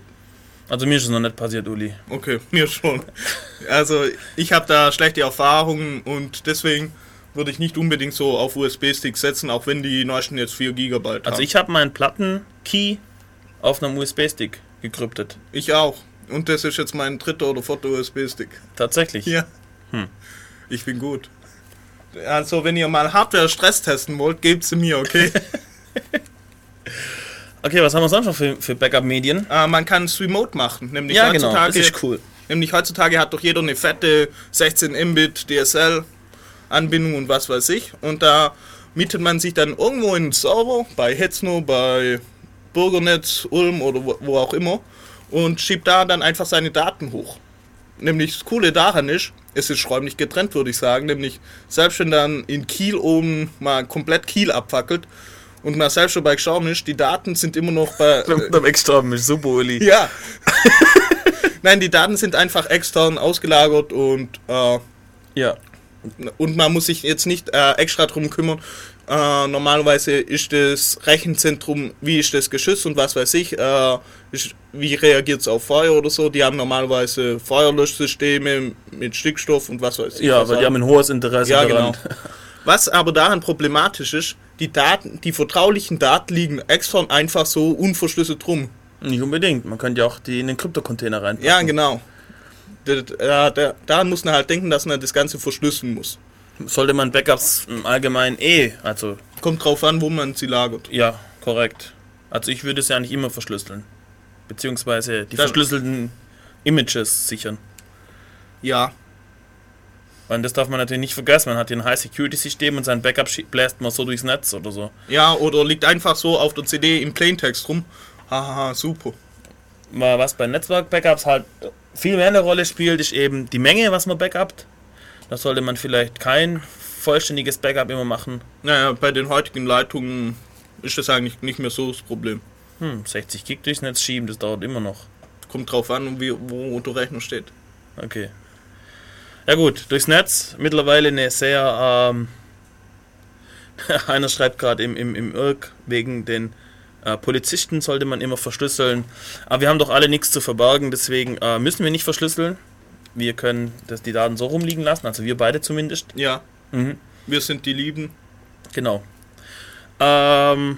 Also mir ist es noch nicht passiert, Uli. Okay, mir schon. Also ich habe da schlechte Erfahrungen und deswegen würde ich nicht unbedingt so auf USB-Sticks setzen, auch wenn die neuesten jetzt 4 GB haben. Also ich habe meinen Platten-Key auf einem USB-Stick gekryptet. Ich auch. Und das ist jetzt mein dritter oder vierter USB-Stick. Tatsächlich. Ja. Ich bin gut. Also, wenn ihr mal Hardware-Stress testen wollt, gebt sie mir, okay? Okay, was haben wir sonst noch für, für Backup-Medien? äh, man kann es remote machen. Nämlich Ja, genau. Das heutzutage, ist cool. Nämlich heutzutage hat doch jeder eine fette 16 Mbit DSL Anbindung und was weiß ich. Und da mietet man sich dann irgendwo in einen Server, bei Hetzno, bei Bürgernetz, Ulm oder wo, wo auch immer und schiebt da dann einfach seine Daten hoch. Nämlich das Coole daran ist, es ist räumlich getrennt, würde ich sagen. Nämlich, selbst wenn dann in Kiel oben mal komplett Kiel abfackelt und man selbst schon bei gestorben ist, die Daten sind immer noch bei. Am extra ist super, Uli. Ja. Nein, die Daten sind einfach extern ausgelagert und, äh, Ja. und man muss sich jetzt nicht äh, extra drum kümmern. Äh, normalerweise ist das Rechenzentrum, wie ist das geschützt und was weiß ich, äh, ist, wie reagiert es auf Feuer oder so. Die haben normalerweise Feuerlöschsysteme mit Stickstoff und was weiß ich. Ja, weil die haben ein hohes Interesse ja, daran. genau. Was aber daran problematisch ist, die Daten, die vertraulichen Daten liegen extern einfach so unverschlüsselt rum. Nicht unbedingt. Man könnte ja auch die in den Kryptocontainer reinpacken. Ja, genau. Da, da, da, daran muss man halt denken, dass man das Ganze verschlüsseln muss. Sollte man Backups im Allgemeinen eh, also Kommt drauf an, wo man sie lagert. ja, korrekt. Also ich würde es ja nicht immer verschlüsseln. Beziehungsweise die Dann- verschlüsselten Images sichern. Ja, Weil das darf man natürlich nicht vergessen. Man hat hier ein High-Security-System und sein Backup bläst man so durchs Netz oder so. ja, oder liegt einfach so auf der CD im Plaintext rum. Hahaha, super. Was bei Netzwerk-Backups halt viel mehr eine Rolle spielt, ist eben die Menge, was man backupt. Da sollte man vielleicht kein vollständiges Backup immer machen. Naja, bei den heutigen Leitungen ist das eigentlich nicht mehr so das Problem. Hm, 60 Gig durchs Netz schieben, das dauert immer noch. Kommt drauf an, wie, wo der Rechner steht. Okay. Ja gut, durchs Netz mittlerweile eine sehr, ähm, einer schreibt gerade im, im, im Irk, wegen den äh, Polizisten sollte man immer verschlüsseln. Aber wir haben doch alle nichts zu verbergen, deswegen äh, müssen wir nicht verschlüsseln. Wir können das, die Daten so rumliegen lassen, also wir beide zumindest. Ja, Mhm. wir sind die Lieben. Genau. Ähm,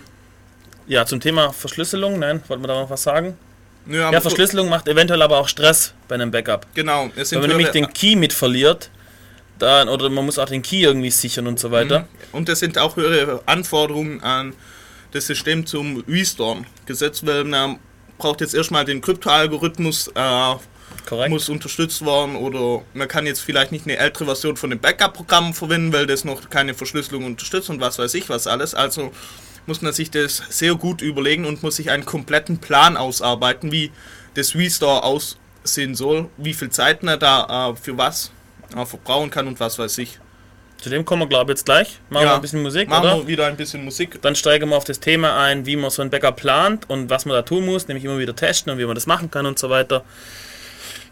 ja, zum Thema Verschlüsselung, nein, wollten wir da noch was sagen? Ja, Ja, Verschlüsselung macht eventuell aber auch Stress bei einem Backup. Genau, es sind Wenn man nämlich den Key mit verliert, dann, oder man muss auch den Key irgendwie sichern und so weiter. Und es sind auch höhere Anforderungen an das System zum Restore gesetzt, weil man braucht jetzt erstmal den Kryptoalgorithmus, äh, Korrekt. muss unterstützt werden oder man kann jetzt vielleicht nicht eine ältere Version von dem Backup-Programm verwenden, weil das noch keine Verschlüsselung unterstützt und was weiß ich was alles. Also muss man sich das sehr gut überlegen und muss sich einen kompletten Plan ausarbeiten, wie das Restore aussehen soll, wie viel Zeit man da äh, für was äh, verbrauchen kann und was weiß ich. Zu dem kommen wir, glaube ich, jetzt gleich. Machen wir ein bisschen Musik, machen oder? wir wieder ein bisschen Musik. Dann steigen wir auf das Thema ein, wie man so ein Backup plant und was man da tun muss, nämlich immer wieder testen und wie man das machen kann und so weiter.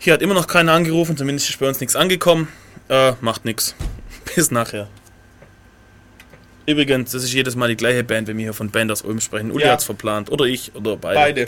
Hier hat immer noch keiner angerufen, zumindest ist bei uns nichts angekommen. Äh, macht nichts. Bis nachher. Übrigens, das ist jedes Mal die gleiche Band, wenn wir hier von Band aus Ulm sprechen. Uli Ja. hat's verplant. Oder ich, oder beide. Beide.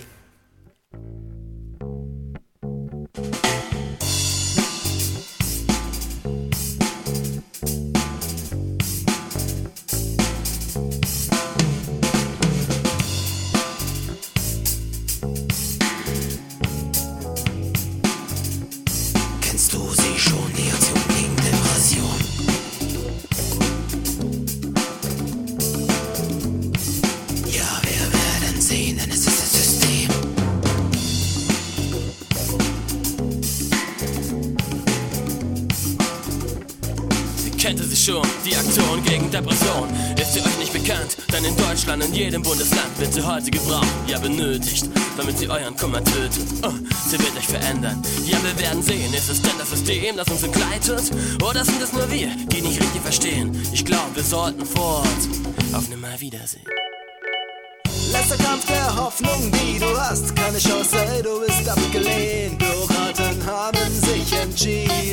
Gegen Depression. Ist sie euch nicht bekannt? Denn in Deutschland, in jedem Bundesland wird sie heute gebraucht, ja benötigt, damit sie euren Kummer tötet. Oh, sie wird euch verändern. Ja, wir werden sehen, ist es denn das System, das uns entgleitet? Oder sind es nur wir, die nicht richtig verstehen? Ich glaube, wir sollten fort auf Nimmerwiedersehen. Letzter Kampf der Hoffnung, die du hast. Keine Chance, du bist abgelehnt. Bürokraten haben sich entschieden.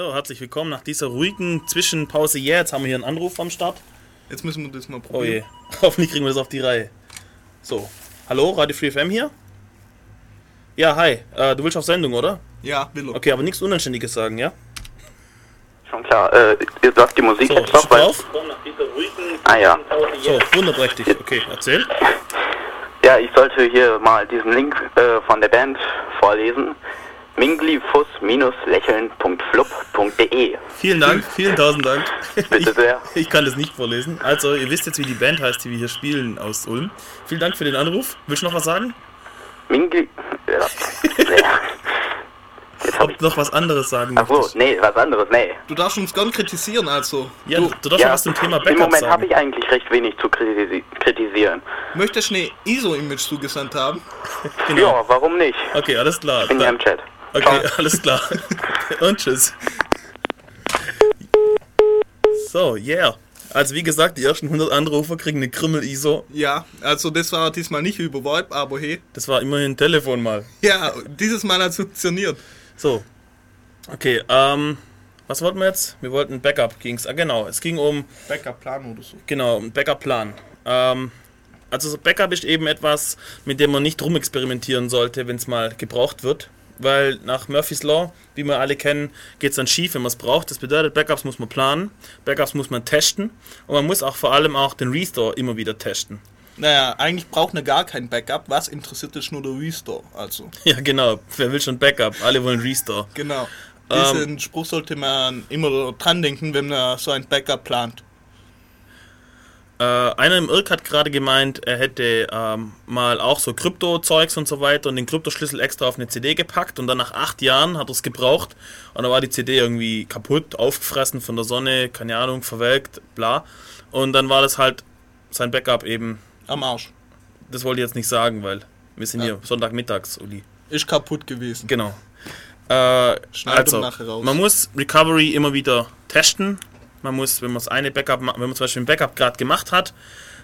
So, herzlich willkommen nach dieser ruhigen Zwischenpause. Yeah, jetzt haben wir hier einen Anruf am Start. Jetzt müssen wir das mal Oh je, probieren. hoffentlich kriegen wir das auf die Reihe. So, hallo, Radio Free FM hier? Ja, hi, äh, du willst auf Sendung, oder? Ja, will. Okay, aber nichts Unanständiges sagen, ja? Schon klar. Äh, ihr sagt die Musik So, jetzt noch, weil... Ah ja. So, wunderprächtig. Okay, erzähl. Ja, ich sollte hier mal diesen Link äh, von der Band vorlesen. minglifus-lächeln.flub.de Vielen Dank, vielen tausend Dank. Bitte sehr. Ich, ich kann das nicht vorlesen. Also, ihr wisst jetzt, wie die Band heißt, die wir hier spielen aus Ulm. Vielen Dank für den Anruf. Willst du noch was sagen? Mingli... Ja. Ich... Ob du noch was anderes sagen Ach so, nee, was anderes, nee. Du darfst uns gern kritisieren, also. Ja, du, du darfst Ja, was zum Thema Im Backup Moment habe sagen. ich eigentlich recht wenig zu kritisi kritisieren. Möchtest du eine ISO-Image zugesandt haben? Genau. Ja, warum nicht? Okay, alles klar. Bin ja Da- im Chat. Okay, alles klar. Und tschüss. So, yeah. Also wie gesagt, die ersten 100 Anrufer kriegen eine Krümmel-ISO. Ja, also das war diesmal nicht über VoIP, aber hey. Das war immerhin ein Telefon mal. Ja, dieses Mal hat es funktioniert. So. Okay, ähm, was wollten wir jetzt? Wir wollten Backup ging's. Ah, genau. Es ging um, Backup-Plan oder so. genau, um Backup-Plan. Ähm, also so Backup ist eben etwas, mit dem man nicht rumexperimentieren sollte, wenn es mal gebraucht wird. Weil nach Murphy's Law, wie wir alle kennen, geht es dann schief, wenn man es braucht. Das bedeutet, Backups muss man planen, Backups muss man testen und man muss auch vor allem auch den Restore immer wieder testen. Naja, eigentlich braucht er gar kein Backup. Was interessiert ist nur der Restore. Also, Ja, genau. Wer will schon Backup? Alle wollen Restore. genau. Ähm, Diesen Spruch sollte man immer dran denken, wenn man so ein Backup plant. Äh, einer im Irk hat gerade gemeint, er hätte ähm, mal auch so Krypto-Zeugs und so weiter und den Kryptoschlüssel extra auf eine CD gepackt und dann nach acht Jahren hat er es gebraucht und dann war die CD irgendwie kaputt, aufgefressen von der Sonne, keine Ahnung, verwelkt, bla. Und dann war das halt sein Backup eben, Am Arsch. das wollte ich jetzt nicht sagen, weil wir sind Ja. hier Sonntagmittags, Uli. Ist kaputt gewesen. Genau. Äh, Schneid also, man muss Recovery immer wieder testen. Man muss, wenn man eine Backup, wenn man zum Beispiel ein Backup gerade gemacht hat,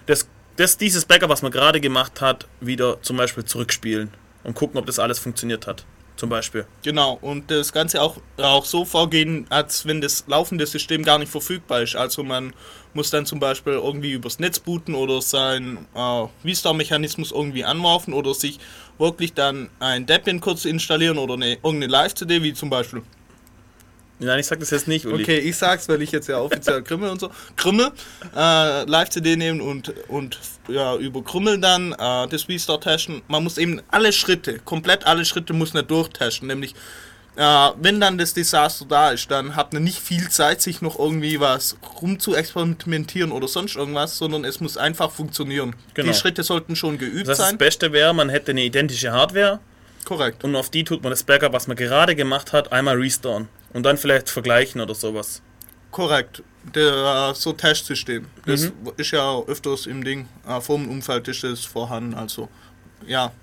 das, das, dieses Backup, was man gerade gemacht hat, wieder zum Beispiel zurückspielen und gucken, ob das alles funktioniert hat. Zum Beispiel. Genau, und das Ganze auch, auch so vorgehen, als wenn das laufende System gar nicht verfügbar ist. Also man muss dann zum Beispiel irgendwie übers Netz booten oder sein äh, Restore-Mechanismus irgendwie anwerfen oder sich wirklich dann ein Debian kurz installieren oder eine, irgendeine Live-CD, wie zum Beispiel. Nein, ich sag das jetzt nicht, Uli. Okay, ich sag's, weil ich jetzt ja offiziell Krümmel und so. Krümmel, äh, Live-CD nehmen und, und ja, über Krümmel dann äh, das Restore testen. Man muss eben alle Schritte, komplett alle Schritte muss man durchtesten. Nämlich, äh, wenn dann das Desaster da ist, dann hat man nicht viel Zeit, sich noch irgendwie was rum zu experimentieren oder sonst irgendwas, sondern es muss einfach funktionieren. Genau. Die Schritte sollten schon geübt Das, heißt, das sein. Beste wäre, man hätte eine identische Hardware Korrekt. und auf die tut man das Backup, was man gerade gemacht hat, einmal restoren. Und dann vielleicht vergleichen oder sowas. Korrekt. Der, so Testsystem. Das ist ja öfters im Ding. Äh, vor dem Umfeld ist das vorhanden. Also, ja.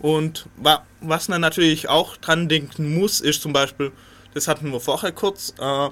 Und wa was man natürlich auch dran denken muss, ist zum Beispiel, das hatten wir vorher kurz, äh,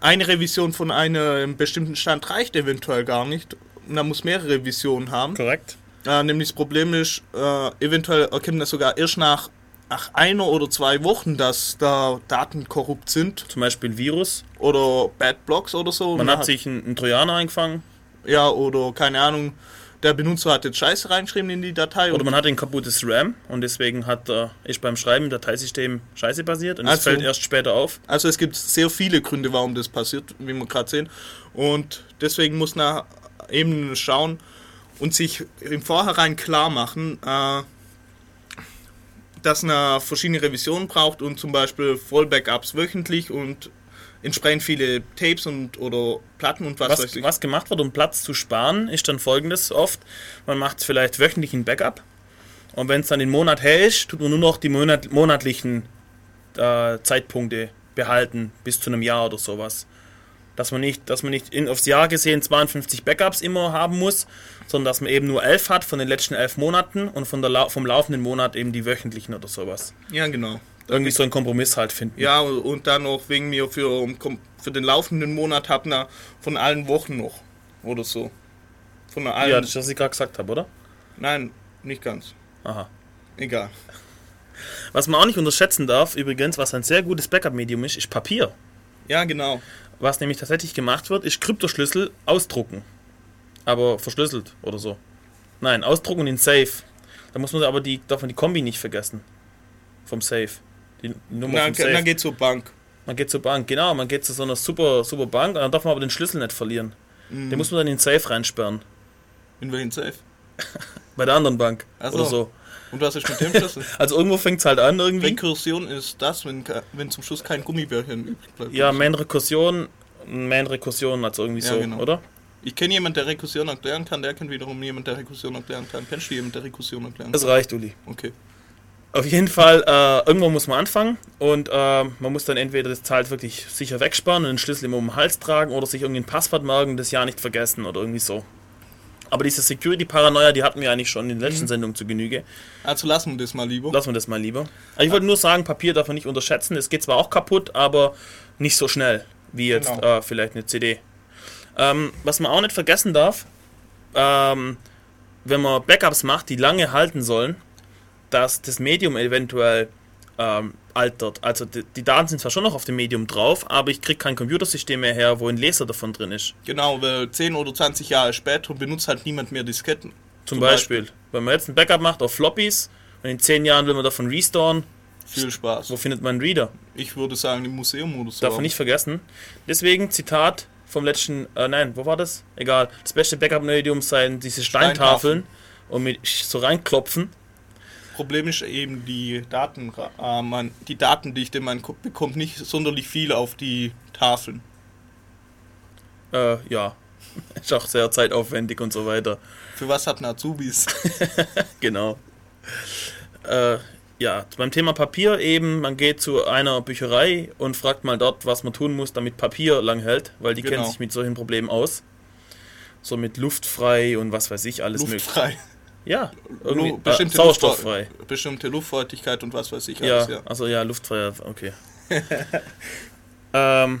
eine Revision von einem bestimmten Stand reicht eventuell gar nicht. Man muss mehrere Revisionen haben. Korrekt? Äh, nämlich das Problem ist, äh, eventuell erkennt man sogar erst nach, nach einer oder zwei Wochen, dass da Daten korrupt sind Zum Beispiel ein Virus. oder Bad Blocks oder so. Man hat sich einen, einen Trojaner eingefangen ja oder keine Ahnung, der Benutzer hat jetzt Scheiße reingeschrieben in die Datei Oder man hat ein kaputtes RAM und deswegen hat, äh, ist beim Schreiben im Dateisystem Scheiße passiert und es Also- fällt erst später auf. also es gibt sehr viele Gründe, warum das passiert, wie wir gerade sehen. Und deswegen muss man eben schauen und sich im Vorhinein klar machen, äh, dass man verschiedene Revisionen braucht und zum Beispiel Vollbackups wöchentlich und entsprechend viele Tapes und oder Platten und was, weiß Was, ich. was gemacht wird, um Platz zu sparen, ist dann folgendes oft. Man macht vielleicht wöchentlich ein Backup und wenn es dann den Monat her ist, tut man nur noch die Monat, monatlichen äh, Zeitpunkte behalten, bis zu einem Jahr oder sowas. Dass man nicht, dass man nicht in, aufs Jahr gesehen 52 Backups immer haben muss, sondern dass man eben nur 11 hat von den letzten 11 Monaten und von der, vom laufenden Monat eben die wöchentlichen oder sowas. Ja, genau. Irgendwie so einen Kompromiss halt finden. Ja, und dann noch wegen mir für, für den laufenden Monat hat man von allen Wochen noch. Oder so. Von allen. ja das ist, was ich gerade gesagt habe, oder? Nein, nicht ganz. Aha. Egal. Was man auch nicht unterschätzen darf, übrigens, was ein sehr gutes Backup-Medium ist, ist Papier. Ja, genau. Was nämlich tatsächlich gemacht wird, ist Kryptoschlüssel ausdrucken. Aber verschlüsselt oder so. Nein, ausdrucken und in Safe. Da muss man aber die, darf man die Kombi nicht vergessen. Vom Safe. Die Nummer Na, vom Safe. dann geht zur Bank. Man geht zur Bank, genau, man geht zu so einer super, super Bank, und dann darf man aber den Schlüssel nicht verlieren. Mhm. Den muss man dann in den Safe reinsperren. In welchen Safe? Bei der anderen Bank. Ach so. Oder so. Und was ist mit dem Schlüssel? Also irgendwo fängt es halt an irgendwie. Rekursion ist das, wenn, wenn zum Schluss kein Gummibärchen übrig bleibt. Ja, Main-Rekursion, Main-Rekursion, also irgendwie Ja, so, genau. oder? Ich kenne jemanden, der Rekursion erklären kann, der kennt wiederum jemanden, der Rekursion erklären kann. Kennst du jemanden, der Rekursion erklären Das kann? reicht, Uli. Okay. Auf jeden Fall, äh, irgendwo muss man anfangen und äh, man muss dann entweder das halt wirklich sicher wegsperren und den Schlüssel immer um den Hals tragen oder sich irgendwie ein Passwort merken, das ja nicht vergessen oder irgendwie so. Aber diese Security-Paranoia, die hatten wir eigentlich schon in der letzten Sendung zu Genüge. Also lassen wir das mal lieber. Lassen wir das mal lieber. Aber ich wollte nur sagen, Papier darf man nicht unterschätzen. Es geht zwar auch kaputt, aber nicht so schnell wie jetzt Genau. äh, vielleicht eine CD. Ähm, was man auch nicht vergessen darf, ähm, wenn man Backups macht, die lange halten sollen, dass das Medium eventuell ähm, altert. Also die, die Daten sind zwar schon noch auf dem Medium drauf, aber ich kriege kein Computersystem mehr her, wo ein Leser davon drin ist. Genau, weil 10 oder 20 Jahre später benutzt halt niemand mehr Disketten. Zum, Zum Beispiel, wenn man jetzt ein Backup macht auf Floppies und in 10 Jahren will man davon restoren, Viel Spaß. wo findet man einen Reader? Ich würde sagen, im Museum oder so. Darf man nicht vergessen. Deswegen, Zitat vom letzten, äh, nein, wo war das? Egal. Das beste Backup-Medium seien diese Steintafeln und mit so reinklopfen. Problem ist eben die Daten, äh, man, die Datendichte, man ko- bekommt nicht sonderlich viel auf die Tafeln. Äh, ja. Ist auch sehr zeitaufwendig und so weiter. Für was hat ein Azubis? Genau. Äh, ja, beim Thema Papier eben, man geht zu einer Bücherei und fragt mal dort, was man tun muss, damit Papier lang hält, weil die Genau. kennen sich mit solchen Problemen aus. So mit luftfrei und was weiß ich, alles mögliche. Ja, Lu- irgendwie äh, bestimmte sauerstofffrei. Luftfeu- Bestimmte Luftfeuchtigkeit und was weiß ich Ja, alles, ja. also ja, luftfrei, okay. ähm,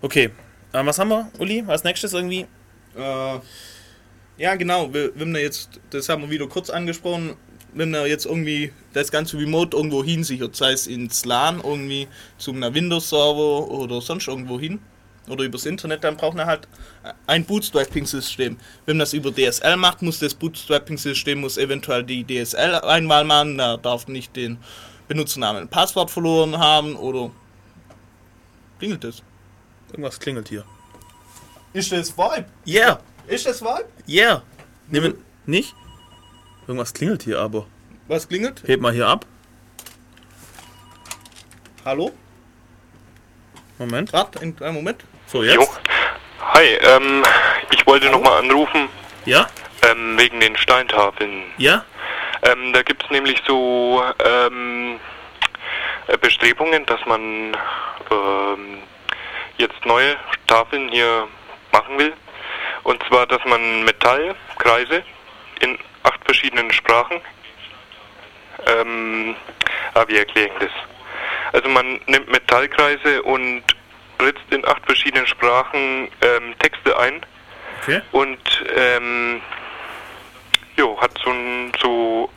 okay. Ähm, was haben wir, Uli, als nächstes irgendwie? Äh, ja, genau. wir- Wenn wir jetzt, das haben wir wieder kurz angesprochen, wenn wir jetzt irgendwie das ganze Remote irgendwo hinsichert, sei es ins LAN irgendwie zu einem Windows-Server oder sonst irgendwo hin oder übers Internet, dann braucht man halt ein Bootstrapping-System. Wenn man das über DSL macht, muss das Bootstrapping-System muss eventuell die DSL-Einwahl machen, da darf nicht den Benutzernamen und Passwort verloren haben oder klingelt das? Irgendwas klingelt hier. Ist das Vibe? Yeah, Ist das Vibe? yeah. Nehmen, nicht? Irgendwas klingelt hier aber. Was klingelt? Heb mal hier ab. Hallo? Moment. Warte, einen Moment. So, Jo. jetzt. Hi, ähm, ich wollte nochmal anrufen, Ja? ähm, wegen den Steintafeln. Ja? Ähm, da gibt's nämlich so, ähm, äh, Bestrebungen, dass man, ähm, jetzt neue Tafeln hier machen will. Und zwar, dass man Metallkreise in acht verschiedenen Sprachen, ähm, ah, wie erkläre ich das? Also man nimmt Metallkreise und ritzt in acht verschiedenen Sprachen ähm, Texte ein Okay. und ähm, jo, hat so, ein, so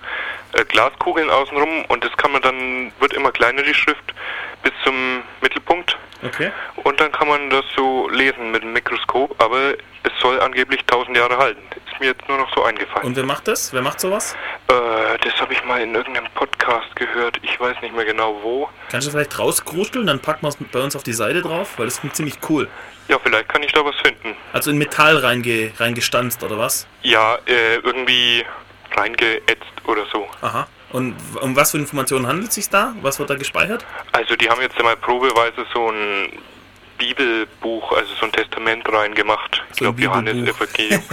äh, Glaskugeln außenrum und das kann man dann, wird immer kleiner die Schrift bis zum Mittelpunkt Okay. und dann kann man das so lesen mit dem Mikroskop, aber es soll angeblich tausend Jahre halten. Ist mir jetzt nur noch so eingefallen. Und wer macht das? Wer macht sowas? äh, das habe ich mal in irgendeinem Podcast gehört, ich weiß nicht mehr genau wo. Kannst du vielleicht rauskruscheln, dann packen wir es bei uns auf die Seite drauf, weil das klingt ziemlich cool. Ja, vielleicht kann ich da was finden. Also in Metall reinge reingestanzt, oder was? Ja, äh, irgendwie reingeätzt oder so. Aha. Und w- um was für Informationen handelt es sich da? Was wird da gespeichert? Also die haben jetzt mal probeweise so ein Bibelbuch, also so ein Testament reingemacht. Ich So ein glaube Johannes Bibelbuch. Evangelium.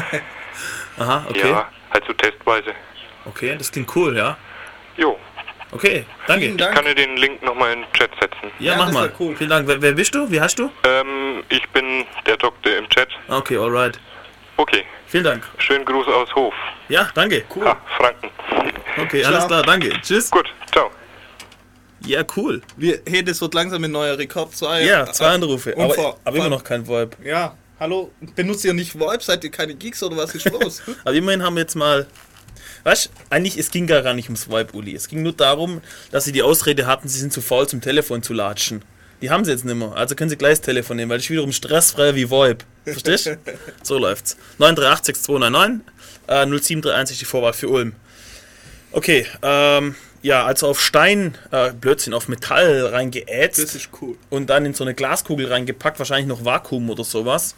Aha, okay. Ja, halt so testweise. Okay, das klingt cool, ja. Jo, Okay, danke. Dank. kann ich den Link nochmal in den Chat setzen. Ja, Ja, mach das mal. cool. Vielen Dank. Wer, wer bist du? Wie heißt du? Ähm, ich bin der Doktor im Chat. Okay, alright. Okay, Vielen Dank. schönen Gruß aus Hof. Ja, danke. Cool. Ah, Franken. Okay, alles Ciao. klar, danke. Tschüss. Gut, ciao. Ja, cool. Wir, hey, das wird langsam ein neuer Rekord. Zwei, Ja, zwei Anrufe. Aber, vor- aber immer noch kein VoIP. Ja, hallo, benutzt ihr nicht VoIP? Seid ihr keine Geeks oder was ist los? Aber immerhin haben wir jetzt mal Weißt eigentlich, es ging gar nicht ums VoIP, Uli. Es ging nur darum, dass sie die Ausrede hatten, sie sind zu faul zum Telefon zu latschen. Die haben sie jetzt nicht mehr. Also können sie gleich das Telefon nehmen, weil das ist wiederum stressfreier wie VoIP. Verstehst du? so läuft's. 9386 299 äh, 0731 ist die Vorwahl für Ulm. Okay, ähm, ja, also auf Stein, äh, Blödsinn, auf Metall reingeätzt Das ist cool. und dann in so eine Glaskugel reingepackt, wahrscheinlich noch Vakuum oder sowas.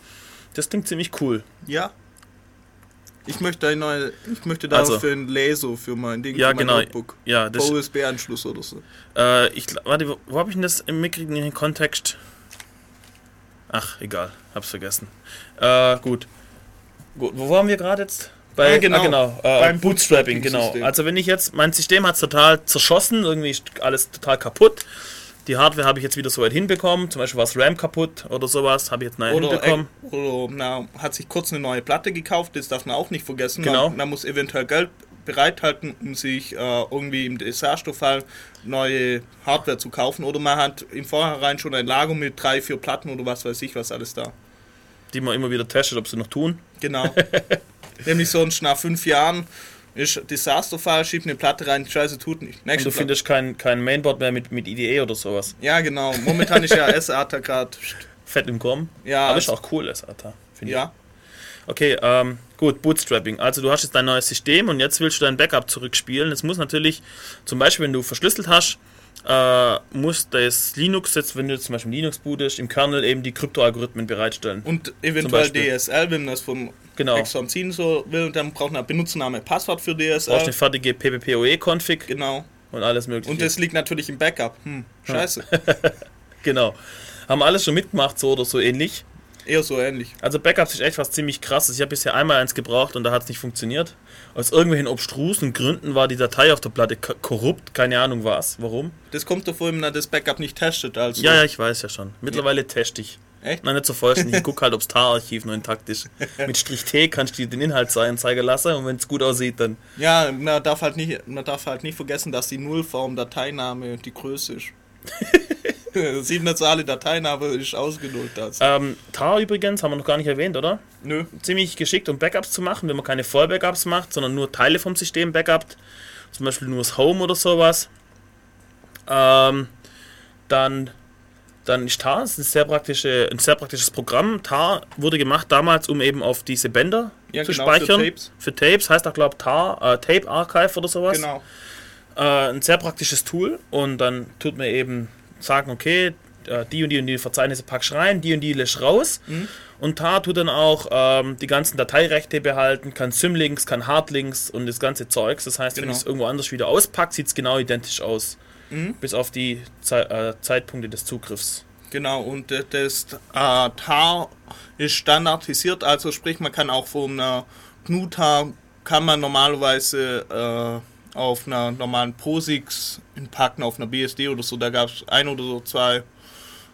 Das klingt ziemlich cool. Ja. Ich möchte ein neue, ich möchte Also. dafür ein Laser für mein Ding, Ja, für mein genau. Notebook. Ja, das, USB-Anschluss oder so. äh, ich, warte, wo, wo habe ich denn das im den Kontext? Ach, egal, hab's vergessen. Äh, gut. gut. Wo waren wir gerade jetzt? Bei, Ah, genau. ah, genau äh, Beim Bootstrapping, genau. Also wenn ich jetzt, mein System hat total zerschossen, irgendwie ist alles total kaputt. Die Hardware habe ich jetzt wieder so weit hinbekommen. Zum Beispiel war das RAM kaputt oder sowas, habe ich jetzt neu Oder, hinbekommen. äh, oder na, hat sich kurz eine neue Platte gekauft, das darf man auch nicht vergessen. Genau. Man, man muss eventuell Geld bereithalten, um sich äh, irgendwie im Desasterfall neue Hardware zu kaufen. Oder man hat im Vorhinein schon ein Lager mit drei, vier Platten oder was weiß ich was alles da. Die man immer wieder testet, ob sie noch tun. Genau. Nämlich sonst nach fünf Jahren ist Desasterfall, schiebt eine Platte rein, scheiße, tut nicht. Und du Platte. findest kein, kein Mainboard mehr mit, mit IDE oder sowas. Ja, genau. Momentan ist ja SATA gerade. Fett im Kommen. Ja, Aber ist auch cool, SATA. finde ich. Ja, Okay, ähm, gut, Bootstrapping. Also du hast jetzt dein neues System und jetzt willst du dein Backup zurückspielen. Es muss natürlich, zum Beispiel, wenn du verschlüsselt hast, äh, muss das Linux jetzt, wenn du zum Beispiel Linux bootest, im Kernel eben die Kryptoalgorithmen bereitstellen. und eventuell. DSL, wenn das vom Genau. Exxon ziehen so will, dann braucht man Benutzername, Passwort für Du brauchst eine DSL. fertige PPPoE-Config Genau. und alles mögliche. Und das liegt natürlich im Backup. Hm, scheiße. genau. Haben alles schon mitgemacht, so oder so ähnlich. Eher so ähnlich. Also Backups ist echt was ziemlich krasses. Ich habe bisher einmal eins gebraucht und da hat es nicht funktioniert. Aus irgendwelchen obstrusen Gründen war die Datei auf der Platte korrupt. Keine Ahnung was. Warum? Das kommt davor, wenn man das Backup nicht testet. Also. Ja, ja, ich weiß ja schon. Mittlerweile teste ich. Echt? Nein, nicht so vollständig. Ich gucke halt, ob das TAR-Archiv noch intakt ist. Mit Strich T kannst du dir den Inhalt anzeigen lassen und wenn es gut aussieht, dann. Ja, man darf halt nicht, man darf halt nicht vergessen, dass die Nullform Dateiname die Größe ist. Sieben Zahl Dateiname ist ausgenullt. Also. Ähm, TAR übrigens, haben wir noch gar nicht erwähnt, oder? Nö. Ziemlich geschickt, um Backups zu machen, wenn man keine Vollbackups macht, sondern nur Teile vom System backupt. Zum Beispiel nur das Home oder sowas. Ähm, dann, dann ist TAR ist ein sehr, praktische, ein sehr praktisches Programm. TAR wurde gemacht damals, um eben auf diese Bänder Ja, zu genau, für speichern. Tapes. Für Tapes heißt auch, glaube TAR, äh, Tape Archive oder sowas. Genau. Äh, ein sehr praktisches Tool und dann tut man eben sagen, okay, äh, die und die und die Verzeichnisse packst rein, die und die lässt raus. Und TAR tut dann auch ähm, die ganzen Dateirechte behalten, kann Symlinks, kann Hardlinks und das ganze Zeugs. Das heißt, wenn Genau. ich es irgendwo anders wieder auspacke, sieht es genau identisch aus. Bis auf die Zei äh, Zeitpunkte des Zugriffs. Genau, und äh, das äh, TAR ist standardisiert, also sprich, man kann auch von einer GNU-TAR, kann man normalerweise äh, auf einer normalen POSIX packen, auf einer BSD oder so, da gab es ein oder so zwei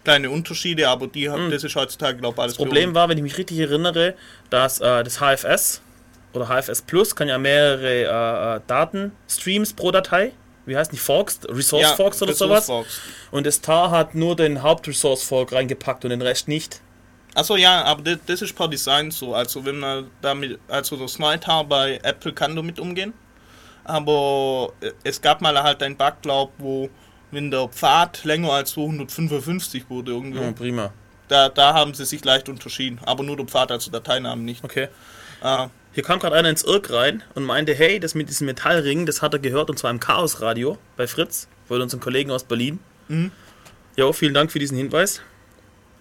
kleine Unterschiede, aber die, haben das ist heutzutage, glaube ich, alles Das Problem war, wenn ich mich richtig erinnere, dass äh, das HFS oder HFS Plus kann ja mehrere äh, äh, Datenstreams pro Datei. Wie heißt die Forks? Resource ja, Forks oder Resource sowas? Forks. Und das TAR hat nur den Hauptresource Fork reingepackt und den Rest nicht. Achso, ja, aber das, das ist per Design so. Also wenn man damit, also das Smart bei Apple kann damit umgehen. Aber äh, es gab mal halt einen Bug, glaub, wo wenn der Pfad länger als 255 wurde irgendwie, Ja, prima. da, da haben sie sich leicht unterschieden. Aber nur der Pfad, also Dateinamen nicht. Okay. Ah, Hier kam gerade einer ins Irk rein und meinte, hey, das mit diesem Metallring, das hat er gehört und zwar im Chaos-Radio bei Fritz, von unseren Kollegen aus Berlin. Mhm. Jo, vielen Dank für diesen Hinweis.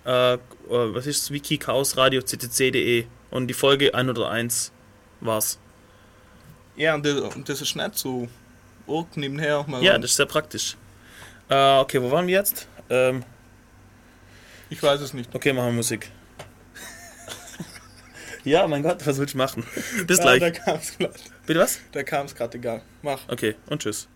Äh, äh, was ist das? Wiki Chaos Radio ccc.de und die Folge 101 war's. ja, und das, ist nicht so Org nebenher. Mal Ja, das ist sehr praktisch. Äh, okay, wo waren wir jetzt? Ähm, ich weiß es nicht. okay, machen wir Musik. Ja, mein Gott, was willst du machen? Bis Ja, da gleich. kam es gerade. Bitte was? Da kam es gerade egal. Mach. Okay, und tschüss.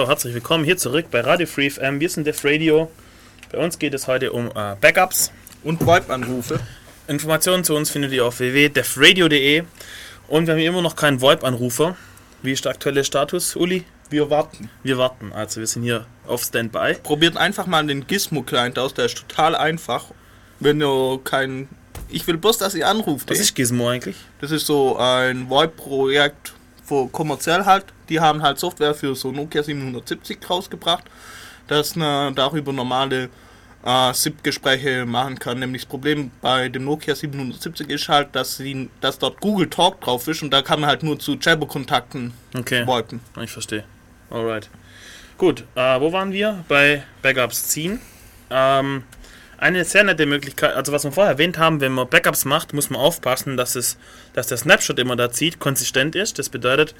Jo, herzlich willkommen hier zurück bei Radio Free FM. Wir sind Def Radio. Bei uns geht es heute um äh, Backups. Und VoIP-Anrufe. Informationen zu uns findet ihr auf www.defradio.de. Und wir haben immer noch keinen VoIP-Anrufer. Wie ist der aktuelle Status, Uli? Wir warten. Wir warten. Also wir sind hier auf Standby. Probiert einfach mal den Gizmo-Client aus, der ist total einfach. Wenn ihr keinen. Ich will bloß, dass ihr anruft. Was ey. ist Gizmo eigentlich? Das ist so ein VoIP-Projekt für kommerziell halt. Die haben halt Software für so Nokia 770 rausgebracht, dass man darüber normale äh, SIP-Gespräche machen kann. Nämlich das Problem bei dem Nokia 770 ist halt, dass, sie, dass dort Google Talk drauf ist und da kann man halt nur zu Jabber-Kontakten Okay. VoIPen. Ich verstehe. Alright. Gut, äh, wo waren wir? Bei Backups ziehen. Ähm, eine sehr nette Möglichkeit, also was wir vorher erwähnt haben, wenn man Backups macht, muss man aufpassen, dass, es, dass der Snapshot immer da zieht, konsistent ist. Das bedeutet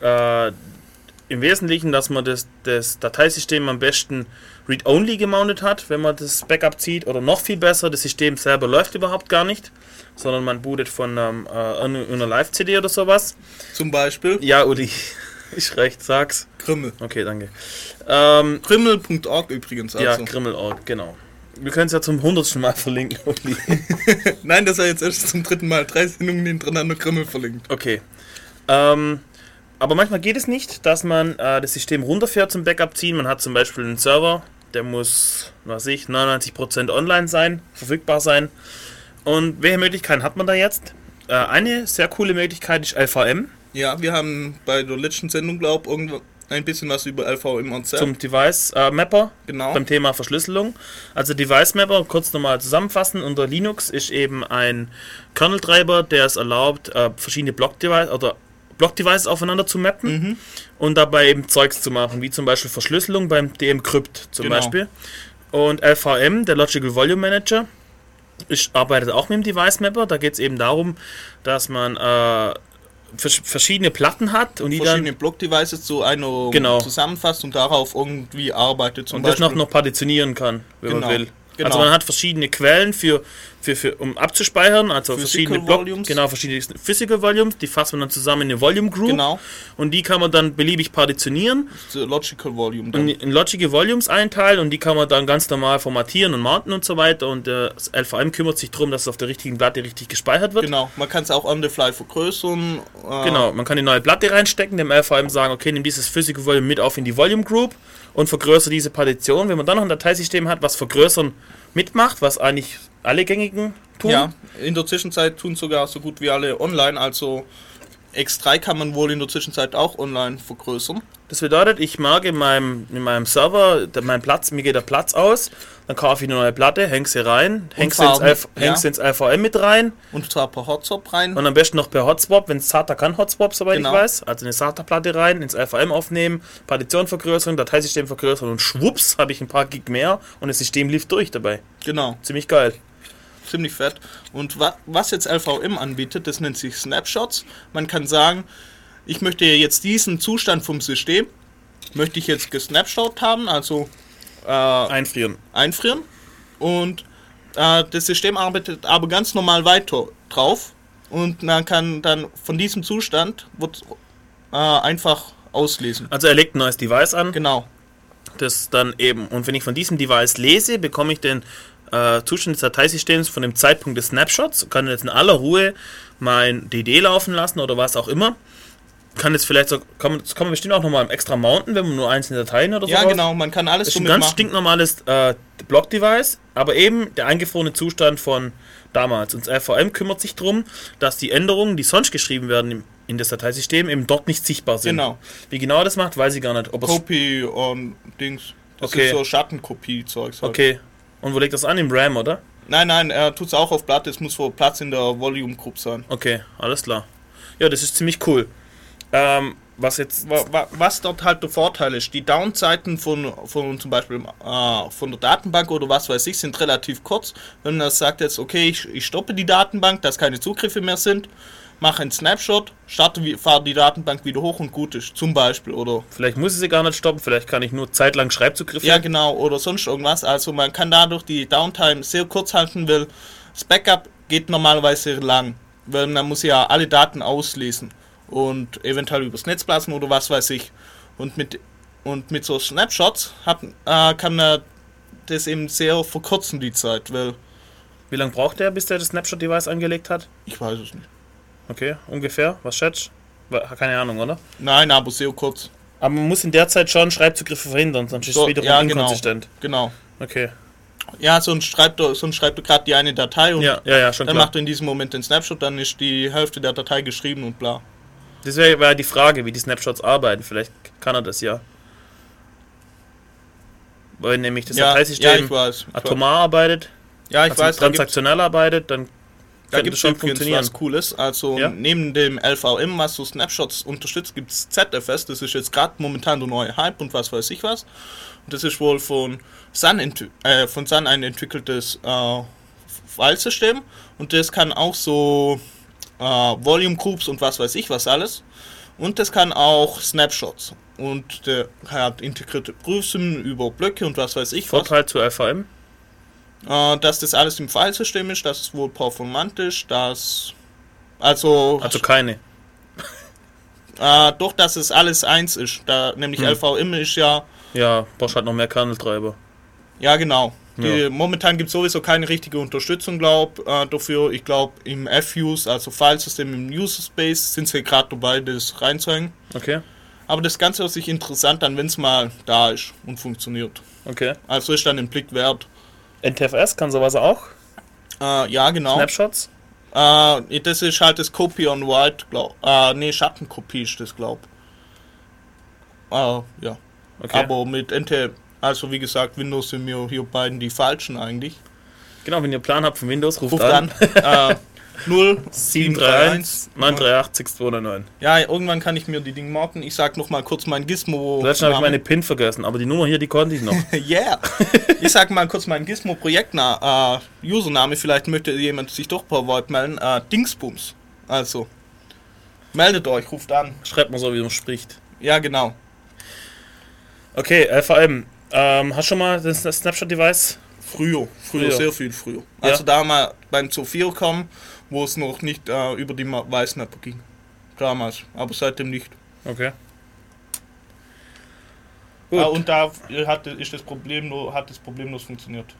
äh, im Wesentlichen, dass man das, das Dateisystem am besten read-only gemountet hat, wenn man das Backup zieht. Oder noch viel besser, das System selber läuft überhaupt gar nicht, sondern man bootet von ähm, äh, einer Live-CD oder sowas. Zum Beispiel Ja, Uli, ich recht, sag's. Krimmel. Okay, danke. Ähm, Krimmel.org übrigens. Also. Ja, Grimmelort, genau. Wir können es ja zum hundertsten Mal verlinken, Uli. Nein, das er jetzt erst zum dritten Mal drei Sendungen hintereinander Krimmel verlinkt. Okay. Ähm, aber manchmal geht es nicht, dass man äh, das System runterfährt zum Backup ziehen. Man hat zum Beispiel einen Server, der muss, was ich, 99% online sein, verfügbar sein. Und welche Möglichkeiten hat man da jetzt? Äh, eine sehr coole Möglichkeit ist LVM Ja, wir haben bei der letzten Sendung, glaube ich, ein bisschen was über LVM erzählt. zum Device äh, Mapper. genau. beim Thema Verschlüsselung. Also Device Mapper, kurz nochmal zusammenfassen, unter Linux ist eben ein Kernel-Treiber, der es erlaubt, äh, verschiedene Block-Devices oder Block-Devices aufeinander zu mappen und dabei eben Zeugs zu machen, wie zum Beispiel Verschlüsselung beim DM-Crypt zum Genau. Beispiel. Und LVM, der Logical Volume Manager, ich arbeitet auch mit dem Device Mapper. Da geht es eben darum, dass man äh, vers verschiedene Platten hat und die verschiedene dann Block-Devices zu einer Genau. zusammenfasst und darauf irgendwie arbeitet. Und das noch, Beispiel. noch partitionieren kann, wenn Genau, man will. genau. Also man hat verschiedene Quellen für, für, für um abzuspeichern, also Physical verschiedene Block, Volumes. genau verschiedene Physical Volumes, die fasst man dann zusammen in eine Volume Group Genau, und die kann man dann beliebig partitionieren Logical Volume. und Dann. in Logical Volumes einteilen und die kann man dann ganz normal formatieren und mounten und so weiter und äh, das LVM kümmert sich darum, dass es auf der richtigen Platte richtig gespeichert wird. Genau, man kann es auch on the fly vergrößern. Äh, Genau, man kann die neue Platte reinstecken, dem LVM sagen, okay, nimm dieses Physical Volume mit auf in die Volume Group und vergrößere diese Partition. Wenn man dann noch ein Dateisystem hat, was vergrößern mitmacht, was eigentlich alle gängigen tun. Ja, in der Zwischenzeit tun sogar so gut wie alle online, also X3 kann man wohl in der Zwischenzeit auch online vergrößern. Das bedeutet, ich merke in meinem, in meinem Server, der, mein Platz, mir geht der Platz aus, dann kaufe ich eine neue Platte, häng sie rein, häng sie ins, ja. ins LVM mit rein Und zwar per Hotstop rein. und am besten noch per Hotspot, wenn es SATA kann Hotspot, soweit Genau. ich weiß. Also eine SATA-Platte rein, ins LVM aufnehmen, Partition vergrößern, Dateisystem vergrößern und schwupps habe ich ein paar Gig mehr und das System lief durch dabei. Genau, Ziemlich geil. ziemlich fett. Und wa was jetzt LVM anbietet, das nennt sich Snapshots. Man kann sagen, ich möchte jetzt diesen Zustand vom System, möchte ich jetzt gesnapshot haben, also äh, Einfrieren. einfrieren. Und äh, das System arbeitet aber ganz normal weiter drauf. Und man kann dann von diesem Zustand wird, äh, einfach auslesen. Also er legt ein neues Device an, Genau, das dann eben, und wenn ich von diesem Device lese, bekomme ich den äh, Zustand des Dateisystems von dem Zeitpunkt des Snapshots, kann jetzt in aller Ruhe mein DD laufen lassen oder was auch immer. Kann jetzt vielleicht so, kann man, das kann man bestimmt auch nochmal extra mounten, wenn man nur einzelne Dateien oder so ja raus- genau, man kann alles Das ist ein ganz stinknormales äh, Block-Device, aber eben der eingefrorene Zustand von damals. Und das LVM kümmert sich darum, dass die Änderungen, die sonst geschrieben werden im, in das Dateisystem, eben dort nicht sichtbar sind. Genau. Wie genau das macht, weiß ich gar nicht. Ob Copy und Dings. Das Okay. ist so Schattenkopie-Zeugs. Halt. okay. Und wo liegt das an? Im RAM, oder? Nein, nein, er tut es auch auf Platte. Es muss vor Platz in der Volume Group sein. Okay, alles klar. Ja, das ist ziemlich cool. Ähm, was jetzt. Wa- wa- Was dort halt der Vorteil ist, die Downzeiten von, von zum Beispiel äh, von der Datenbank oder was weiß ich sind relativ kurz. Wenn man sagt jetzt, okay, ich, ich stoppe die Datenbank, dass keine Zugriffe mehr sind, mache einen Snapshot, starte, fahre die Datenbank wieder hoch und gut ist, zum Beispiel. Oder Vielleicht muss ich sie gar nicht stoppen, vielleicht kann ich nur zeitlang Schreibzugriffe. ja genau, oder sonst irgendwas. Also man kann dadurch die Downtime sehr kurz halten, weil das Backup geht normalerweise lang, weil man muss ja alle Daten auslesen und eventuell übers Netz blasen oder was weiß ich. Und mit Und mit so Snapshots hat, äh, kann er das eben sehr verkürzen, die Zeit, weil Wie lange braucht der, bis der das Snapshot-Device angelegt hat? ich weiß es nicht. Okay, ungefähr. Was schätzt? Keine Ahnung, oder? Nein, aber sehr kurz. Aber man muss in der Zeit schon Schreibzugriffe verhindern, sonst ist So, es wiederum ja, genau. inkonsistent. Genau. Okay. Ja, sonst schreibt er, sonst schreibt er gerade die eine Datei und Ja, ja, ja, dann klar. macht er in diesem Moment den Snapshot, dann ist die Hälfte der Datei geschrieben und bla. Das wäre wär die Frage, wie die Snapshots arbeiten. Vielleicht kann er das ja. Weil nämlich das ja, ja, Dateisystem ich weiß. Ich atomar arbeitet, Ja, ich also weiß, gibt transaktionell arbeitet, dann da gibt's das schon funktionieren. was Cooles. Also Ja? neben dem LVM, was so Snapshots unterstützt, gibt es ZFS. Das ist jetzt gerade momentan der neue Hype und was weiß ich was. Und das ist wohl von Sun, äh, von Sun ein entwickeltes äh, Filesystem. Und das kann auch so äh, Volume Groups und was weiß ich was alles. Und das kann auch Snapshots. Und der hat integrierte Prüfsummen über Blöcke und was weiß ich was. Vorteil zu LVM. Äh, dass das alles im Filesystem ist, dass es wohl performant ist, dass. Also, Also keine. äh, doch, dass es alles eins ist. Da, nämlich Hm. LVM ist ja. Ja, brauchst halt noch mehr Kerneltreiber. Ja, genau. Die. Momentan gibt es sowieso keine richtige Unterstützung, glaube äh, dafür. Ich glaube, im FUse, also Filesystem im User Space, sind sie gerade dabei, das reinzuhängen. Okay, Aber das Ganze hört sich interessant an, wenn es mal da ist und funktioniert. okay. Also ist dann den Blick wert. NTFS kann sowas auch. Äh, ja, genau. Snapshots. Äh, das ist halt das Copy on White, glaub. Äh, nee, Schattenkopie ist das, glaub. Äh, ja. Okay. Aber mit NT, also wie gesagt, Windows sind mir hier beiden die falschen eigentlich. genau, wenn ihr Plan habt von Windows, ruft, Ruft an. an. äh, 0 731 938 299. Ja, irgendwann kann ich mir die Dinge merken. Ich sag noch mal kurz mein Gizmo. Letztens habe ich meine PIN vergessen, aber die Nummer hier, die konnte ich noch. Yeah! ich sag mal kurz meinen Gizmo-Projektname, äh, Username, vielleicht möchte jemand sich doch per Wort melden. Äh, Dingsbums. Also. Meldet euch, ruft an. Schreibt mal so, wie man spricht. Ja, genau. Okay, LVM. Ähm, hast du schon mal das Snapshot-Device? Früher, früher, Früher. sehr viel früher. Ja. Also da mal beim 4 kommen, wo es noch nicht äh, über die Weißnapper ging. Damals, aber seitdem nicht. Okay. Gut. Ah, und da hat, ist das Problem nur, hat das problemlos funktioniert.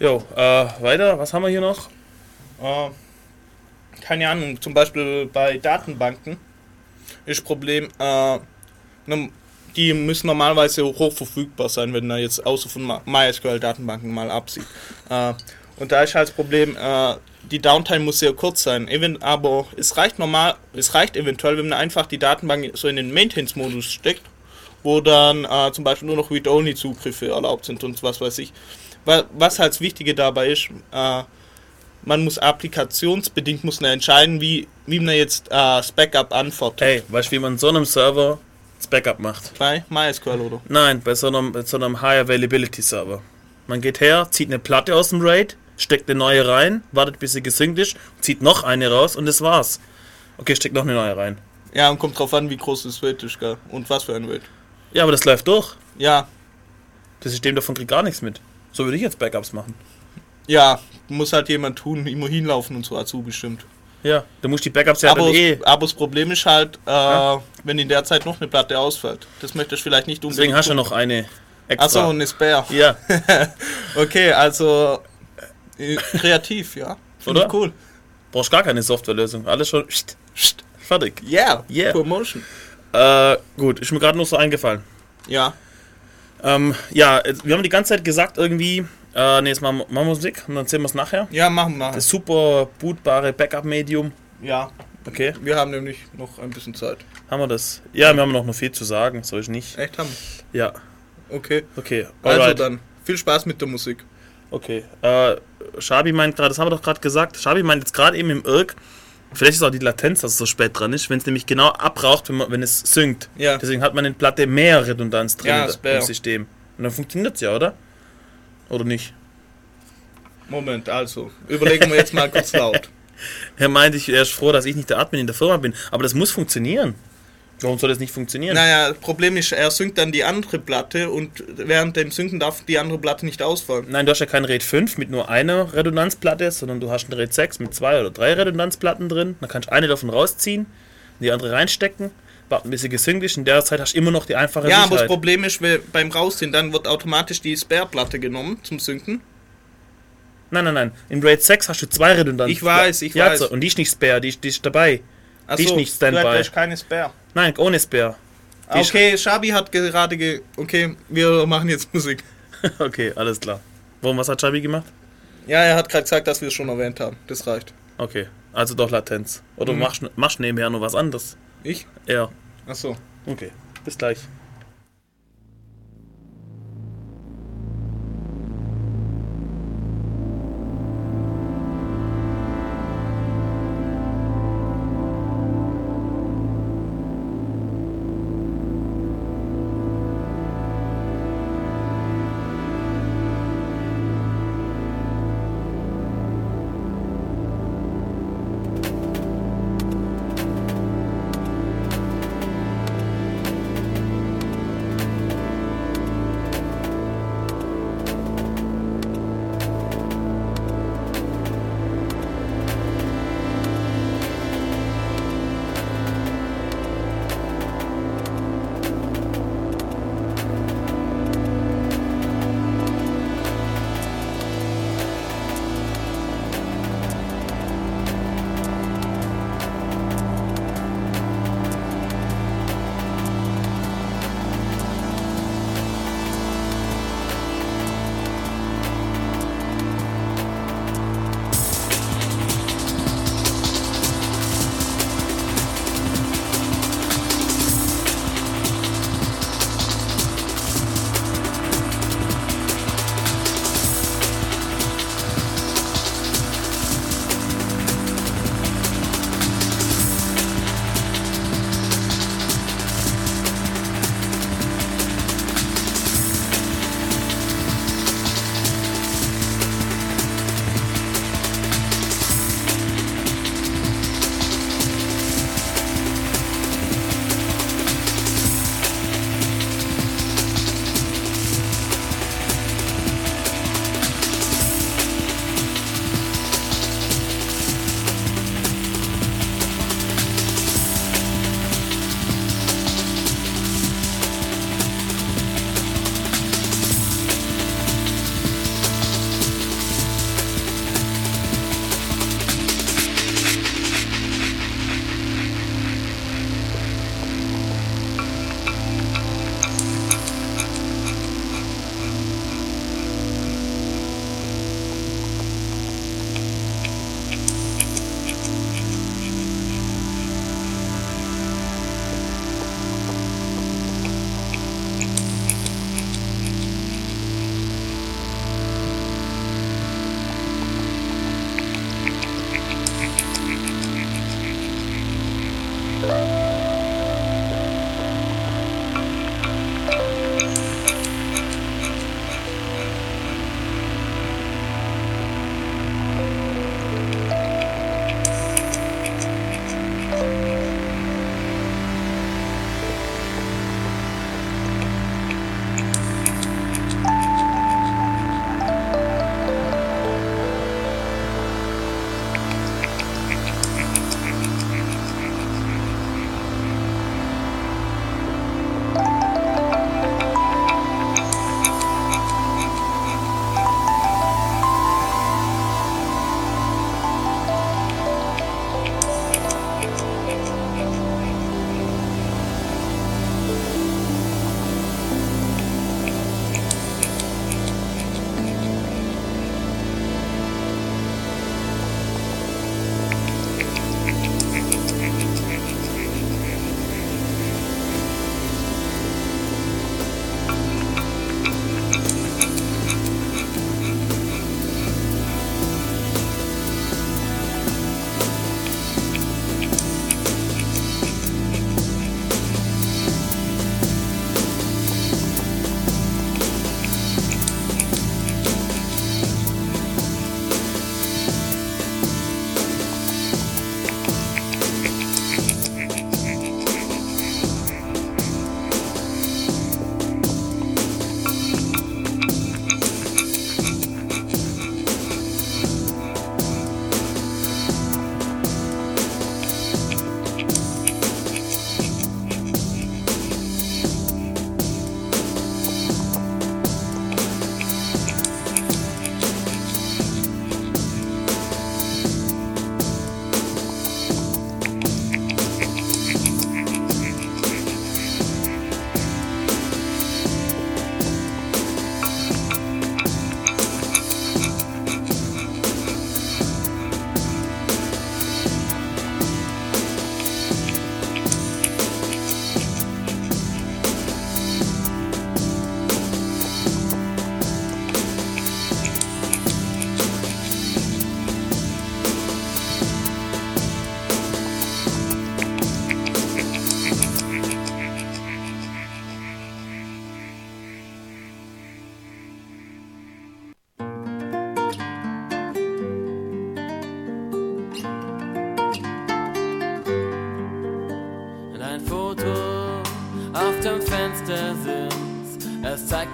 Jo, äh, weiter. Was haben wir hier noch? Äh, keine Ahnung, zum Beispiel bei Datenbanken ist Problem, äh, die müssen normalerweise hoch verfügbar sein, wenn er jetzt außer von MySQL-Datenbanken mal absieht. Äh, und da ist halt das Problem, äh, die Downtime muss sehr kurz sein. Aber es reicht normal, es reicht eventuell, wenn man einfach die Datenbank so in den Maintenance-Modus steckt, wo dann äh, zum Beispiel nur noch Read-Only-Zugriffe erlaubt sind und was weiß ich. Wa- Was halt das Wichtige dabei ist, man muss applikationsbedingt muss man entscheiden, wie, wie man jetzt das Backup anfordert. Hey, weißt du, wie man so einem Server das Backup macht? Bei MySQL oder? Nein, bei so einem, bei so einem High Availability Server. Man geht her, zieht eine Platte aus dem RAID, steckt eine neue rein, wartet bis sie gesynkt ist, zieht noch eine raus und das war's. Okay, steckt noch eine neue rein. Ja, und kommt drauf an, wie groß das Weight ist, gell? Und was für ein Weight. Ja, aber das läuft durch. Ja, Das System davon kriegt gar nichts mit. So würde ich jetzt Backups machen. ja, muss halt jemand tun, immer hinlaufen und so dazu bestimmt. Ja, du musst die Backups ja aber, dann eh. aber das Problem ist halt, äh, wenn in der Zeit noch eine Platte ausfällt. Das möchtest du vielleicht nicht unbedingt. Deswegen hast du tun. noch eine extra. Achso, eine Spare. Ja, Okay, also äh, kreativ, ja. Finde Oder? ich cool. brauchst gar keine Softwarelösung. Alles schon fertig. Yeah, Yeah. Promotion. Äh, gut, ist mir gerade noch so eingefallen. Ja, Ähm, ja, jetzt- wir haben die ganze Zeit gesagt irgendwie, äh, nee, jetzt machen wir, Musik und dann sehen wir es nachher. ja, machen wir. Das super bootbare Backup-Medium. Ja, Okay, wir haben nämlich noch ein bisschen Zeit. haben wir das? Ja, wir haben noch, noch viel zu sagen, so ist nicht. Echt haben Ja. Okay. okay. Also alright. dann, viel Spaß mit der Musik. Okay. Äh, Shabi meint gerade, das haben wir doch gerade gesagt. Shabi meint jetzt gerade eben im Irk, vielleicht ist auch die Latenz, dass es so spät dran ist, wenn es nämlich genau abraucht, wenn, man, wenn es synkt. Ja. Deswegen hat man in Platte mehr Redundanz drin Ja, im System. Und dann funktioniert es ja, oder? Oder nicht? Moment, also, überlegen wir jetzt mal kurz laut. Er meinte, ich, er ist froh, dass ich nicht der Admin in der Firma bin. Aber das muss funktionieren. Warum soll das nicht funktionieren? Naja, das Problem ist, er synkt dann die andere Platte und während dem Synken darf die andere Platte nicht ausfallen. Nein, du hast ja kein RAID 5 mit nur einer Redundanzplatte, sondern du hast ein RAID 6 mit zwei oder drei Redundanzplatten drin. Dann kannst du eine davon rausziehen, die andere reinstecken. Gesynkt ist. In der Zeit hast du immer noch die einfache Ja, aber das Sicherheit. Problem ist, weil beim Rausziehen, dann wird automatisch die Spare-Platte genommen zum Synken. Nein, nein, nein. In RAID 6 hast du zwei redundante. Ich weiß, ich ja, weiß. So, und die ist nicht Spare, die, ist- die ist dabei. Die ist nicht Standby. Da ist keine Spare. Nein, ohne Spare. Die ist- Okay, Shabi hat gerade ge... Okay, wir machen jetzt Musik. okay, alles klar. Warum, was hat Chabi gemacht? Ja, er hat gerade gesagt, dass wir es schon erwähnt haben. Das reicht. Okay, also doch Latenz. Oder Mhm. machst, machst nebenher noch was anderes? Ich? Ja, Ach so. okay. Bis gleich.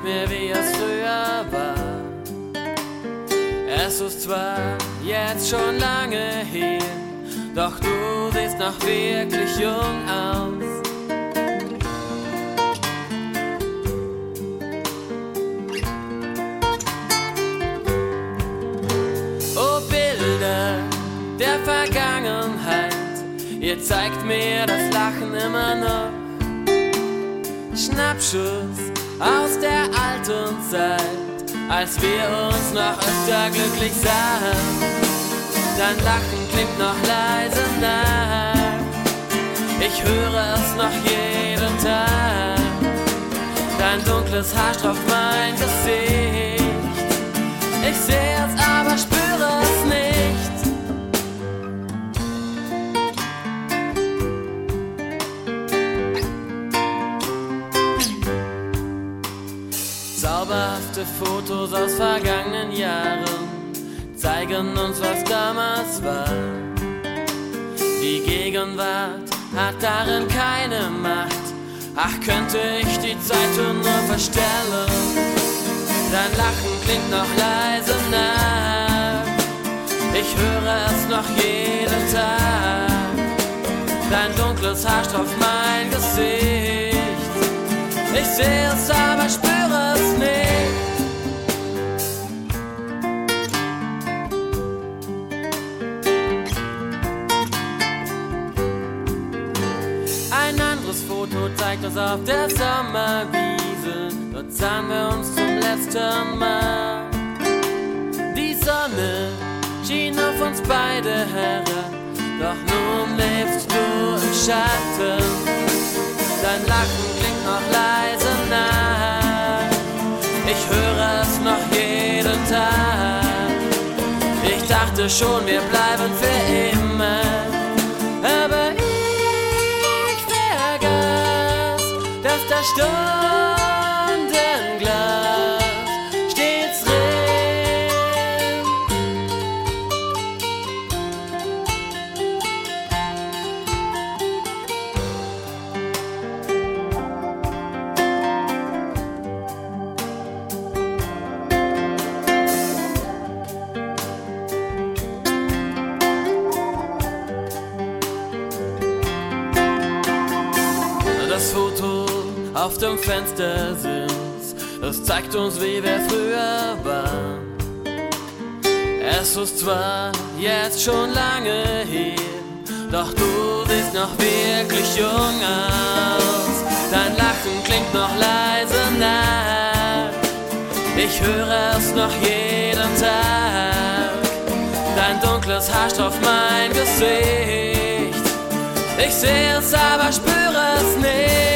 Mir, wie es früher war. Es ist zwar jetzt schon lange her, doch du siehst noch wirklich jung Als wir uns noch öfter glücklich sahen. Dein Lachen klingt noch leise nach, ich höre es noch jeden Tag. Dein dunkles Haar stropft mein Gesicht. Ich seh es, aber spüre Fotos aus vergangenen Jahren zeigen uns, was damals war. Die Gegenwart hat darin keine Macht. Ach, könnte ich die Zeit nur verstellen. Dein Lachen klingt noch leise nach. Ich höre es noch jeden Tag. Dein dunkles Haar stropft mein Gesicht. Ich sehe es, aber spüre Foto zeigt uns auf der Sommerwiese. Dort sahen wir uns zum letzten Mal. Die Sonne schien auf uns beide herab. Doch nun lebst du im Schatten. Dein Lachen klingt noch leise nach. Ich höre es noch jeden Tag. Ich dachte schon, wir bleiben für immer. Dass das auf dem Fenster sitzt, das zeigt uns, wie wir früher waren. Es ist zwar jetzt schon lange her, doch du siehst noch wirklich jung aus. Dein Lachen klingt noch leise nach. Ich höre es noch jeden Tag. Dein dunkles Haar stropft mein Gesicht. Ich sehe es, aber spüre es nicht.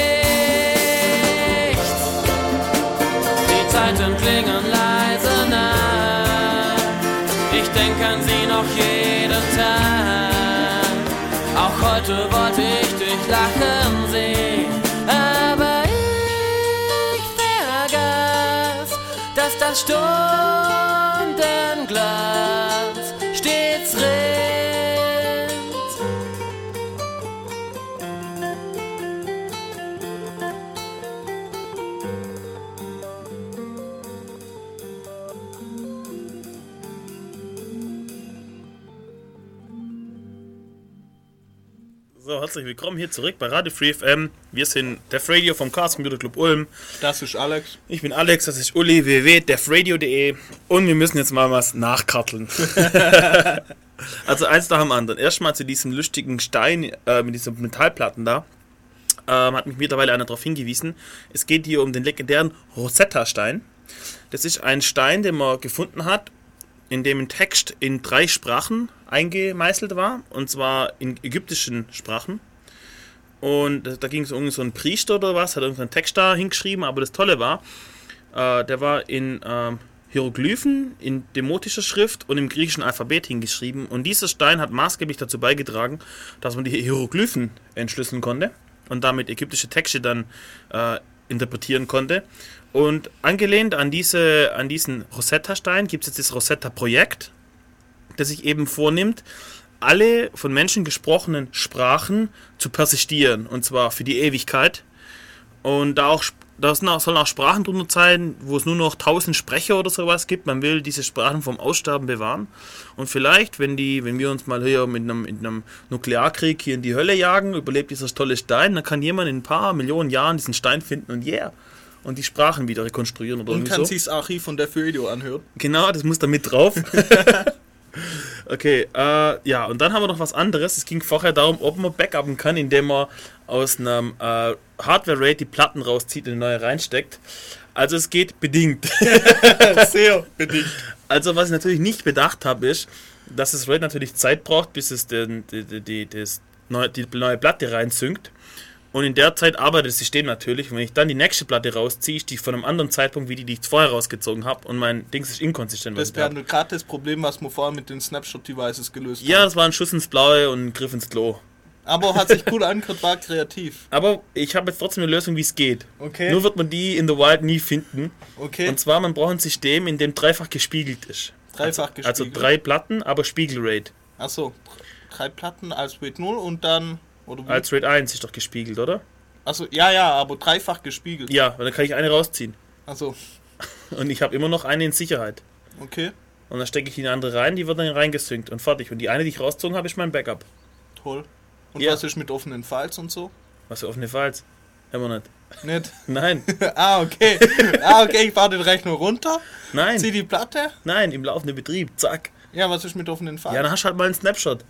Noch jeden Tag. Auch heute wollte ich dich lachen sehen. Aber ich vergaß, dass das Stundenglas herzlich willkommen hier zurück bei Radio Free FM. Wir sind Def Radio vom Chaos Computer Club Ulm. Das ist Alex. Ich bin Alex, das ist Uli, www.defradio.de und wir müssen jetzt mal was nachkarteln. also eins nach dem anderen. Erstmal zu diesem lustigen Stein äh, mit diesen Metallplatten da. Ähm, hat mich mittlerweile einer darauf hingewiesen. Es geht hier um den legendären Rosetta-Stein. Das ist ein Stein, den man gefunden hat, in dem ein Text in drei Sprachen eingemeißelt war, und zwar in ägyptischen Sprachen. Und da ging es um so einen Priester oder was, hat irgendeinen Text da hingeschrieben, aber das Tolle war, äh, der war in ähm, Hieroglyphen, in demotischer Schrift und im griechischen Alphabet hingeschrieben. Und dieser Stein hat maßgeblich dazu beigetragen, dass man die Hieroglyphen entschlüsseln konnte und damit ägyptische Texte dann äh, interpretieren konnte. Und angelehnt an, diese, an diesen Rosetta-Stein gibt es jetzt das Rosetta-Projekt, das sich eben vornimmt, alle von Menschen gesprochenen Sprachen zu persistieren, und zwar für die Ewigkeit. Und da auch da sollen auch Sprachen drunter sein, wo es nur noch 1000 Sprecher oder sowas gibt. Man will diese Sprachen vom Aussterben bewahren. Und vielleicht, wenn die, wenn wir uns mal hier mit einem, mit einem Nuklearkrieg hier in die Hölle jagen, überlebt dieser tolle Stein, dann kann jemand in ein paar Millionen Jahren diesen Stein finden und yeah. Und die Sprachen wieder rekonstruieren oder Und irgendwie kann so. sich das Archiv von der Video anhören. Genau, das muss da mit drauf. okay, äh, ja, und dann haben wir noch was anderes. Es ging vorher darum, ob man backuppen kann, indem man aus einem äh, Hardware-RAID die Platten rauszieht und eine neue reinsteckt. Also es geht bedingt. Sehr bedingt. Also was ich natürlich nicht bedacht habe, ist, dass das RAID natürlich Zeit braucht, bis es den, die, die, die, die neue Platte reinsynkt. Und in der Zeit arbeitet das System natürlich. Und wenn ich dann die nächste Platte rausziehe, ist die von einem anderen Zeitpunkt, wie die, die ich vorher rausgezogen habe. Und mein Dings ist inkonsistent. Das wäre gerade das Problem, was wir vorher mit den Snapshot-Devices gelöst Ja, haben. das war ein Schuss ins Blaue und ein Griff ins Klo. Aber hat sich cool angehört, war kreativ. Aber ich habe jetzt trotzdem eine Lösung, wie es geht. Okay. Nur wird man die in the Wild nie finden. Okay. Und zwar, man braucht ein System, in dem dreifach gespiegelt ist. Dreifach gespiegelt. Also drei Platten, aber Spiegelrate. Achso, drei Platten als RAID 0 und dann. Oder wie? Als Rate 1 ist doch gespiegelt, oder? Achso, ja, ja, aber dreifach gespiegelt. Ja, und dann kann ich eine rausziehen. Achso, Und ich habe immer noch eine in Sicherheit. okay, Und dann stecke ich die andere rein, die wird dann reingesynkt und fertig. Und die eine, die ich rausgezogen habe, ist mein Backup. toll. Und Ja. was ist mit offenen Files und so? Was für offene Files? Immer nicht. Nicht. Nein, ah, okay. ah, okay, ich fahre den Rechner runter, zieh nein, die Platte. nein, im laufenden Betrieb, zack. Ja, was ist mit offenen Files? Ja, dann hast du halt mal einen Snapshot.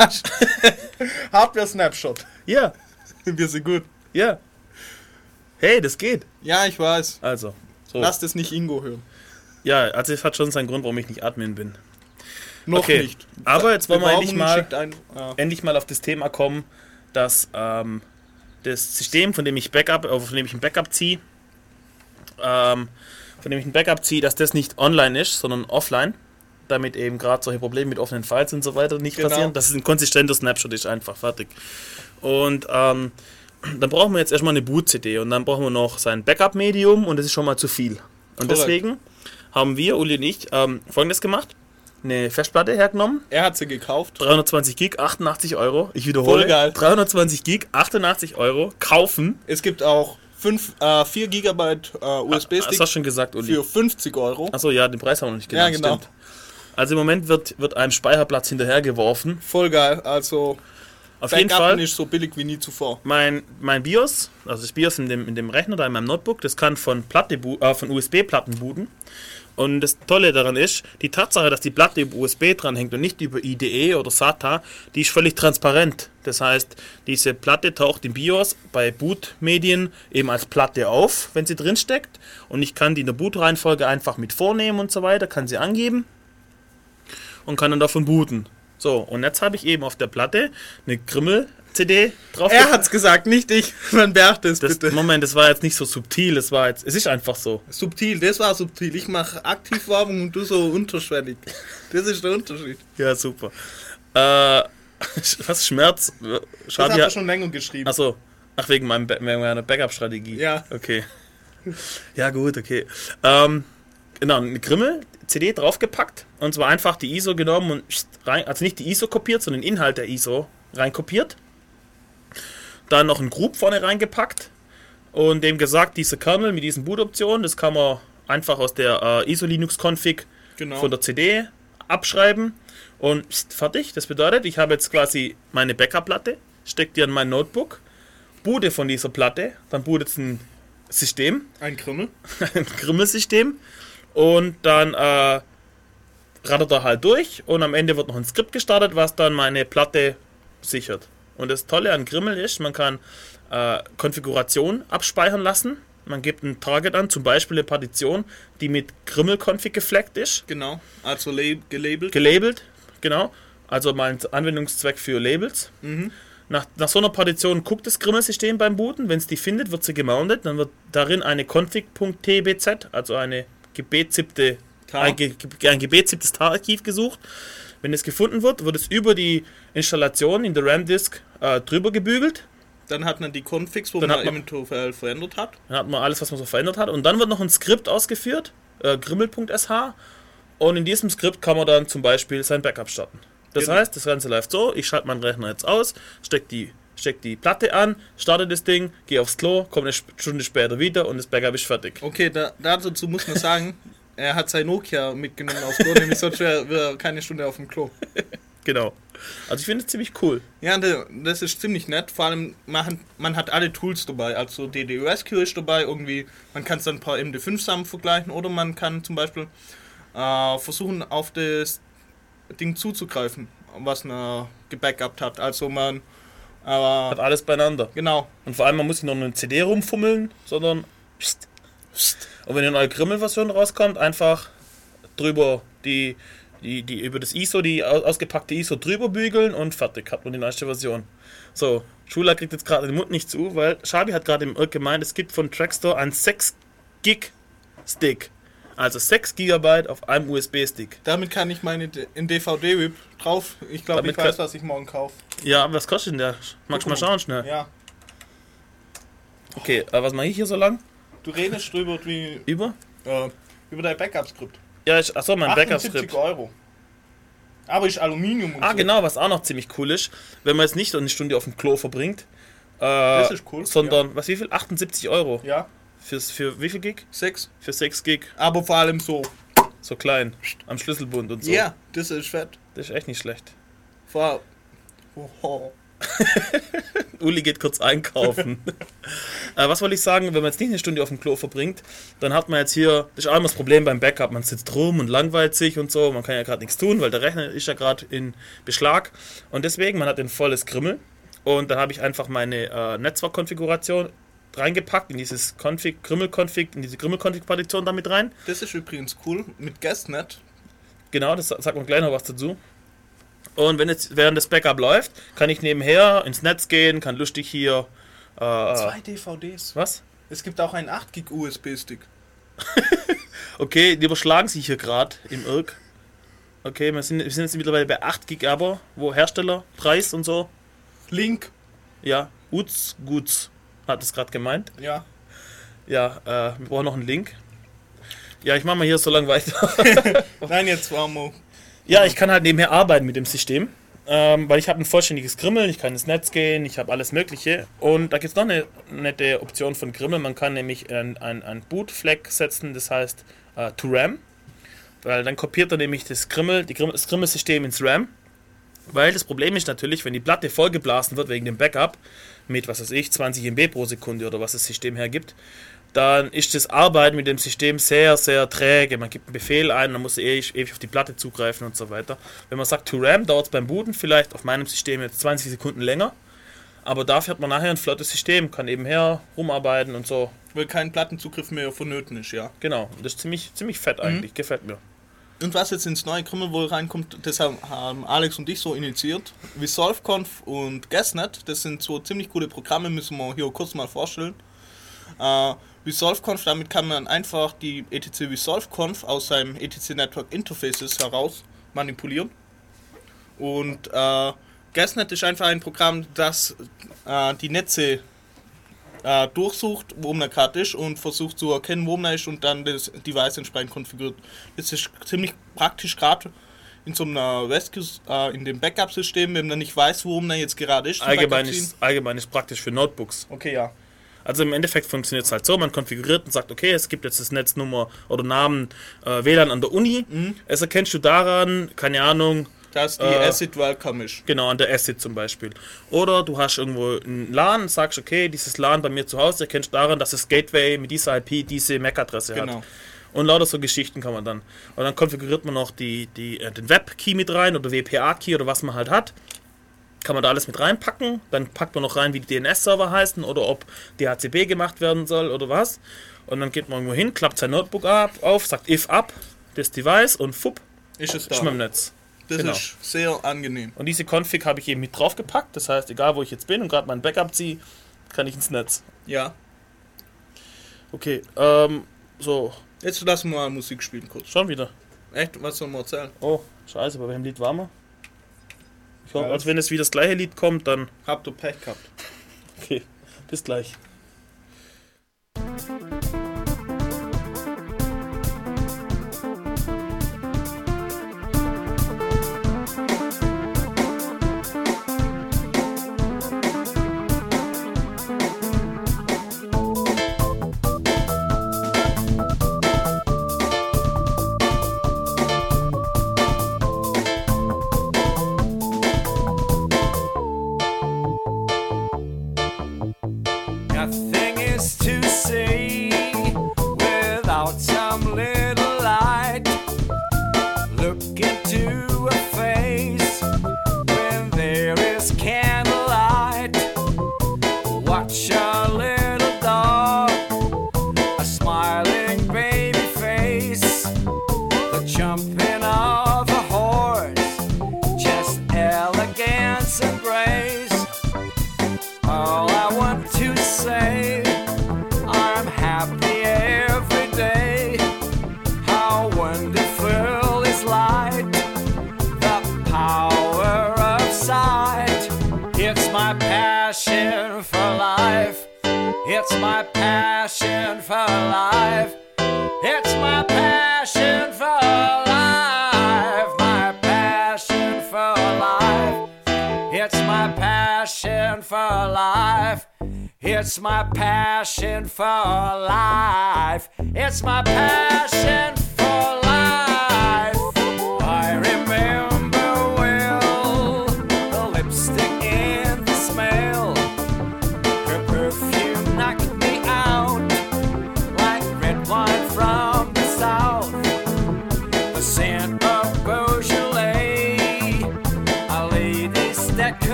Hardware-Snapshot. Ja, Wir sind gut. ja. Hey, das geht. Ja, ich weiß. Also, so. Lass das nicht Ingo hören. Ja, also es hat schon seinen Grund, warum ich nicht Admin bin. Noch Okay. nicht. Aber jetzt wollen wir endlich Bewerbungen mal, ein, ah, endlich mal auf das Thema kommen, dass ähm, das System, von dem ich Backup, äh, von dem ich ein Backup ziehe, ähm, von dem ich ein Backup ziehe, dass das nicht online ist, sondern offline, damit eben gerade solche Probleme mit offenen Files und so weiter nicht Genau. passieren. Dass es ein konsistenter Snapshot ist, einfach fertig. Und ähm, dann brauchen wir jetzt erstmal eine Boot-CD und dann brauchen wir noch sein Backup-Medium und das ist schon mal zu viel. Und Korrekt. deswegen haben wir, Uli und ich, ähm, folgendes gemacht. Eine Festplatte hergenommen, er hat sie gekauft. 320 Gig, 88 Euro. Ich wiederhole. Voll geil. 320 Gig, 88 Euro. Kaufen. Es gibt auch fünf, äh, 4 GB äh, Das hast du USB-Stick schon gesagt, Uli. für 50 Euro. Achso, ja, den Preis haben wir noch nicht Ja, genannt. genau. Stimmt. Also im Moment wird, wird einem Speicherplatz hinterhergeworfen. Voll geil. Also, Auf jeden Backuppen Fall. ist so billig wie nie zuvor. Mein, mein BIOS, also das BIOS in dem, in dem Rechner da in meinem Notebook, das kann von, Platte, äh, von USB-Platten booten. Und das Tolle daran ist, die Tatsache, dass die Platte über USB dranhängt und nicht über IDE oder SATA, die ist völlig transparent. Das heißt, diese Platte taucht im BIOS bei Bootmedien eben als Platte auf, wenn sie drin steckt. Und ich kann die in der Bootreihenfolge einfach mit vornehmen und so weiter, kann sie angeben und kann dann davon booten. So, und jetzt habe ich eben auf der Platte eine Grimmel-CD drauf. Er hat's gesagt, nicht ich. Man beachte es Das, bitte. Moment, das war jetzt nicht so subtil, das war jetzt, es ist einfach so. Subtil, das war subtil. Ich mache aktiv Werbung und du so unterschwellig. Das ist der Unterschied. Ja, super. Äh, was Schmerz? Das Schade, hat ja. er schon länger geschrieben. Achso, ach wegen, meinem wegen meiner Backup-Strategie. Ja. Okay. Ja, gut, okay. Ähm, genau, eine Grimmel, CD draufgepackt und zwar einfach die ISO genommen und rein, also nicht die ISO kopiert, sondern den Inhalt der ISO reinkopiert. Dann noch ein Group vorne reingepackt und dem gesagt, diese Kernel mit diesen Boot-Optionen, das kann man einfach aus der äh, ISO Linux Config Genau. von der CD abschreiben und fertig. Das bedeutet, ich habe jetzt quasi meine Backup-Platte, stecke die an mein Notebook, boote von dieser Platte, dann bootet es ein System, Ein Krümmel. ein Grimmelsystem und dann äh, rattert er halt durch und am Ende wird noch ein Skript gestartet, was dann meine Platte sichert. Und das Tolle an Grimmel ist, man kann äh, Konfiguration abspeichern lassen. Man gibt ein Target an, zum Beispiel eine Partition, die mit Grimmel-Config gefleckt ist Genau. Also lab- gelabelt. gelabelt, genau. Also mal ein Anwendungszweck für Labels. Nach, nach so einer Partition guckt das Grimmel-System beim Booten. Wenn es die findet, wird sie gemountet. Dann wird darin eine config.tbz, also eine gebetzippte, Tar. ein, ge, ein gebetzipptes Tar-Archiv gesucht. Wenn es gefunden wird, wird es über die Installation in der RAM-Disk äh, drüber gebügelt. Dann hat man die Configs, wo Dann man, hat man- eventuell verändert hat. Dann hat man alles, was man so verändert hat. Und dann wird noch ein Skript ausgeführt, äh, grimmel.sh. Und in diesem Skript kann man dann zum Beispiel sein Backup starten. Das Genau. heißt, das Ganze läuft so, ich schalte meinen Rechner jetzt aus, stecke die steck die Platte an, starte das Ding, geh aufs Klo, komm eine Stunde später wieder und das Backup ist fertig. Okay, da, dazu muss man sagen, er hat sein Nokia mitgenommen aufs Klo, nämlich sonst wäre wär keine Stunde auf dem Klo. Genau. Also ich finde es ziemlich cool. Ja, da- das ist ziemlich nett. Vor allem, man, man hat alle Tools dabei. Also DDoS-Q ist dabei, irgendwie, man kann es dann ein paar MD5-Samen vergleichen oder man kann zum Beispiel äh, versuchen, auf das Ding zuzugreifen, was man gebackupt hat. Also man, äh, Hat alles beieinander. genau, Und vor allem, man muss nicht nur eine CD rumfummeln, sondern. Psst, psst. Und wenn eine neue Grimmel-Version rauskommt, einfach drüber die, die, die über das ISO, die au- ausgepackte ISO drüber bügeln und fertig hat man die neueste Version. So, Schula kriegt jetzt gerade den Mund nicht zu, weil Schabi hat gerade im Irk gemeint, es gibt von Trackstore einen 6 Gig Stick. Also 6 GB auf einem USB-Stick. damit kann ich meine D- in DVD-Whip drauf. Ich glaube, ich weiß, was ich morgen kaufe. Ja, was kostet denn der? Magst du mal schauen schnell? Ja, Okay, äh, was mache ich hier so lang? du redest drüber wie Über? äh, über dein Backup-Skript. Ja, ich, achso, mein 78 Backup-Skript. Euro. Aber ist Aluminium und Ah, so. genau, was auch noch ziemlich cool ist, wenn man jetzt nicht eine Stunde auf dem Klo verbringt, äh, Das ist cool, sondern, was, wie viel? 78 Euro. Ja, Fürs, für wie viel Gig? 6. Für 6 Gig. Aber vor allem so. So klein. Am Schlüsselbund und so. Ja, das ist fett. Das ist echt nicht schlecht. Vor oh. Uli geht kurz einkaufen. äh, was wollte ich sagen, wenn man jetzt nicht eine Stunde auf dem Klo verbringt, dann hat man jetzt hier, das ist auch immer das Problem beim Backup, man sitzt rum und langweilt sich und so, man kann ja gerade nichts tun, weil der Rechner ist ja gerade in Beschlag und deswegen, man hat ein volles Grimmel und dann habe ich einfach meine äh, Netzwerkkonfiguration reingepackt in dieses Config, Grimmel-Config, in diese Grimmel-Config-Partition damit rein. Das ist übrigens cool. Mit Guestnet. Genau, das sagt man gleich noch was dazu. Und wenn jetzt während das Backup läuft, kann ich nebenher ins Netz gehen, kann lustig hier. Äh, Zwei DVDs. was? Es gibt auch einen 8 Gig USB-Stick. Okay, die überschlagen sich hier gerade im Irk. Okay, wir sind, wir sind jetzt mittlerweile bei 8 Gig, aber wo Hersteller, Preis und so. Link. Ja, Uts, Guts hat es gerade gemeint. Ja. Ja, äh, wir brauchen noch einen Link. Ja, ich mache mal hier so lange weiter. Nein, jetzt wir. Ja, ich kann halt nebenher arbeiten mit dem System, ähm, weil ich habe ein vollständiges Grimmel, ich kann ins Netz gehen, ich habe alles Mögliche. Und da gibt es noch eine nette Option von Grimmel. Man kann nämlich ein, ein, ein Boot-Flag setzen, das heißt äh, to RAM. Weil dann kopiert er nämlich das Grimmel, die Grimmel, das Grimmel-System ins RAM. Weil das Problem ist natürlich, wenn die Platte vollgeblasen wird wegen dem Backup mit, was weiß ich, 20 MB pro Sekunde oder was das System hergibt, dann ist das Arbeiten mit dem System sehr, sehr träge. Man gibt einen Befehl ein, dann muss ewig, ewig auf die Platte zugreifen und so weiter. Wenn man sagt to RAM, dauert es beim Booten vielleicht auf meinem System jetzt 20 Sekunden länger. Aber dafür hat man nachher ein flottes System, kann eben her rumarbeiten und so. Weil kein Plattenzugriff mehr vonnöten ist, ja. Genau, und das ist ziemlich, ziemlich fett eigentlich, gefällt mir. Und was jetzt ins neue Krümmel wohl reinkommt, das haben, haben Alex und ich so initiiert. ResolveConf und Guessnet, das sind so ziemlich coole Programme, müssen wir hier kurz mal vorstellen. Äh, ResolveConf, damit kann man einfach die etc ResolveConf aus seinem etc Network Interfaces heraus manipulieren. Und äh, Guessnet ist einfach ein Programm, das äh, die Netze äh, durchsucht, wo man gerade ist und versucht zu erkennen, wo man ist und dann das Device entsprechend konfiguriert. Das ist ziemlich praktisch gerade in so einer Rescue, äh, in dem Backup-System, wenn man nicht weiß, wo man jetzt gerade ist. Allgemein ist, allgemein ist praktisch für Notebooks. Okay, ja. Also im Endeffekt funktioniert es halt so, man konfiguriert und sagt, okay, es gibt jetzt das Netznummer oder Namen äh, WLAN an der Uni. Es erkennst du daran, keine Ahnung, Dass die Äh, Acid Welcome ist. genau, an der Acid zum Beispiel. Oder du hast irgendwo ein LAN und sagst, okay, dieses LAN bei mir zu Hause erkennst du daran, dass das Gateway mit dieser IP diese MAC-Adresse Genau. hat. Und lauter so Geschichten kann man dann. Und dann konfiguriert man noch die, die, äh, den Web-Key mit rein oder WPA-Key oder was man halt hat. Kann man da alles mit reinpacken. Dann packt man noch rein, wie die DNS-Server heißen oder ob DHCP gemacht werden soll oder was. Und dann geht man irgendwo hin, klappt sein Notebook ab, auf, sagt if up, das Device und fupp, Ist es ist man im da. Netz. Das genau. ist sehr angenehm. Und diese Config habe ich eben mit draufgepackt. Das heißt, egal wo ich jetzt bin und gerade mein Backup ziehe, kann ich ins Netz. Ja. Okay, ähm, so, Jetzt lassen wir mal Musik spielen kurz. schon wieder. Echt? Was sollen wir erzählen? Oh, scheiße, bei welchem Lied waren wir? Ich hoffe, Ja, als wenn es wieder das gleiche Lied kommt, dann. Habt ihr Pech gehabt? Okay, bis gleich.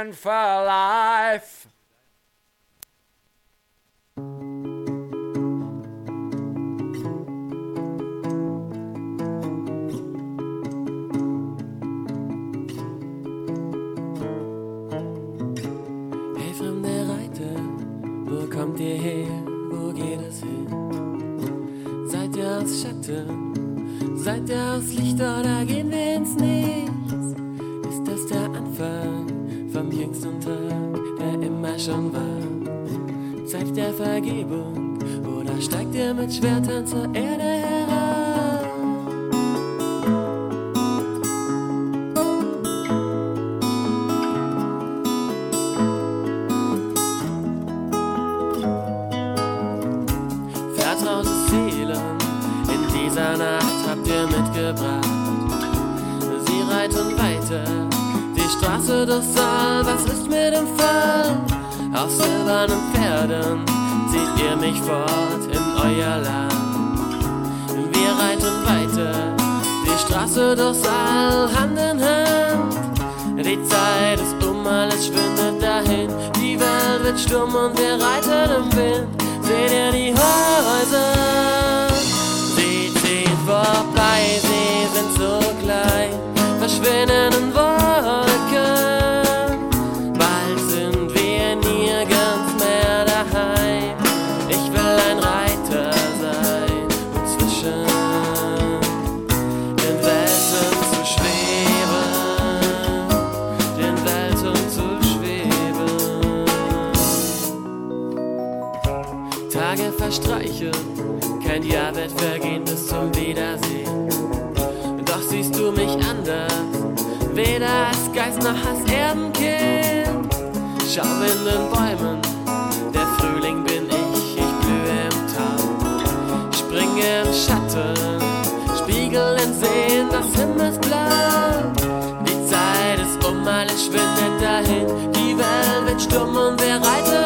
Passion for life. Hey fremde Reiter, wo kommt ihr her? Wo geht es hin? Seid ihr aus Schatten? Seid ihr aus Licht oder schon war? Zeit der Vergebung oder steigt ihr mit Schwertern zur Erde herab? Vertraute Seelen in dieser Nacht habt ihr mitgebracht. Sie reiten weiter die Straße durch Saal. Was ist mit dem Fall? Auf silbernen Pferden zieht ihr mich fort in euer Land. Wir reiten weiter die Straße durch Saal, Hand in Hand. Die Zeit ist um, alles schwindet dahin. Die Welt wird stumm und wir reiten im Wind. Seht ihr die Häuser? Sie ziehen vorbei, sie sind so klein, verschwinden in Wolken. Kein Jahr wird vergehen bis zum Wiedersehen. Doch siehst du mich anders, weder als Geist noch als Erdenkind. Schau in den Bäumen, der Frühling bin ich, ich blühe im Tau. Springe im Schatten, Spiegel in Seen, das Himmelsblau. Die Zeit ist um, alles schwindet dahin. Die Welt wird stumm und wir reiten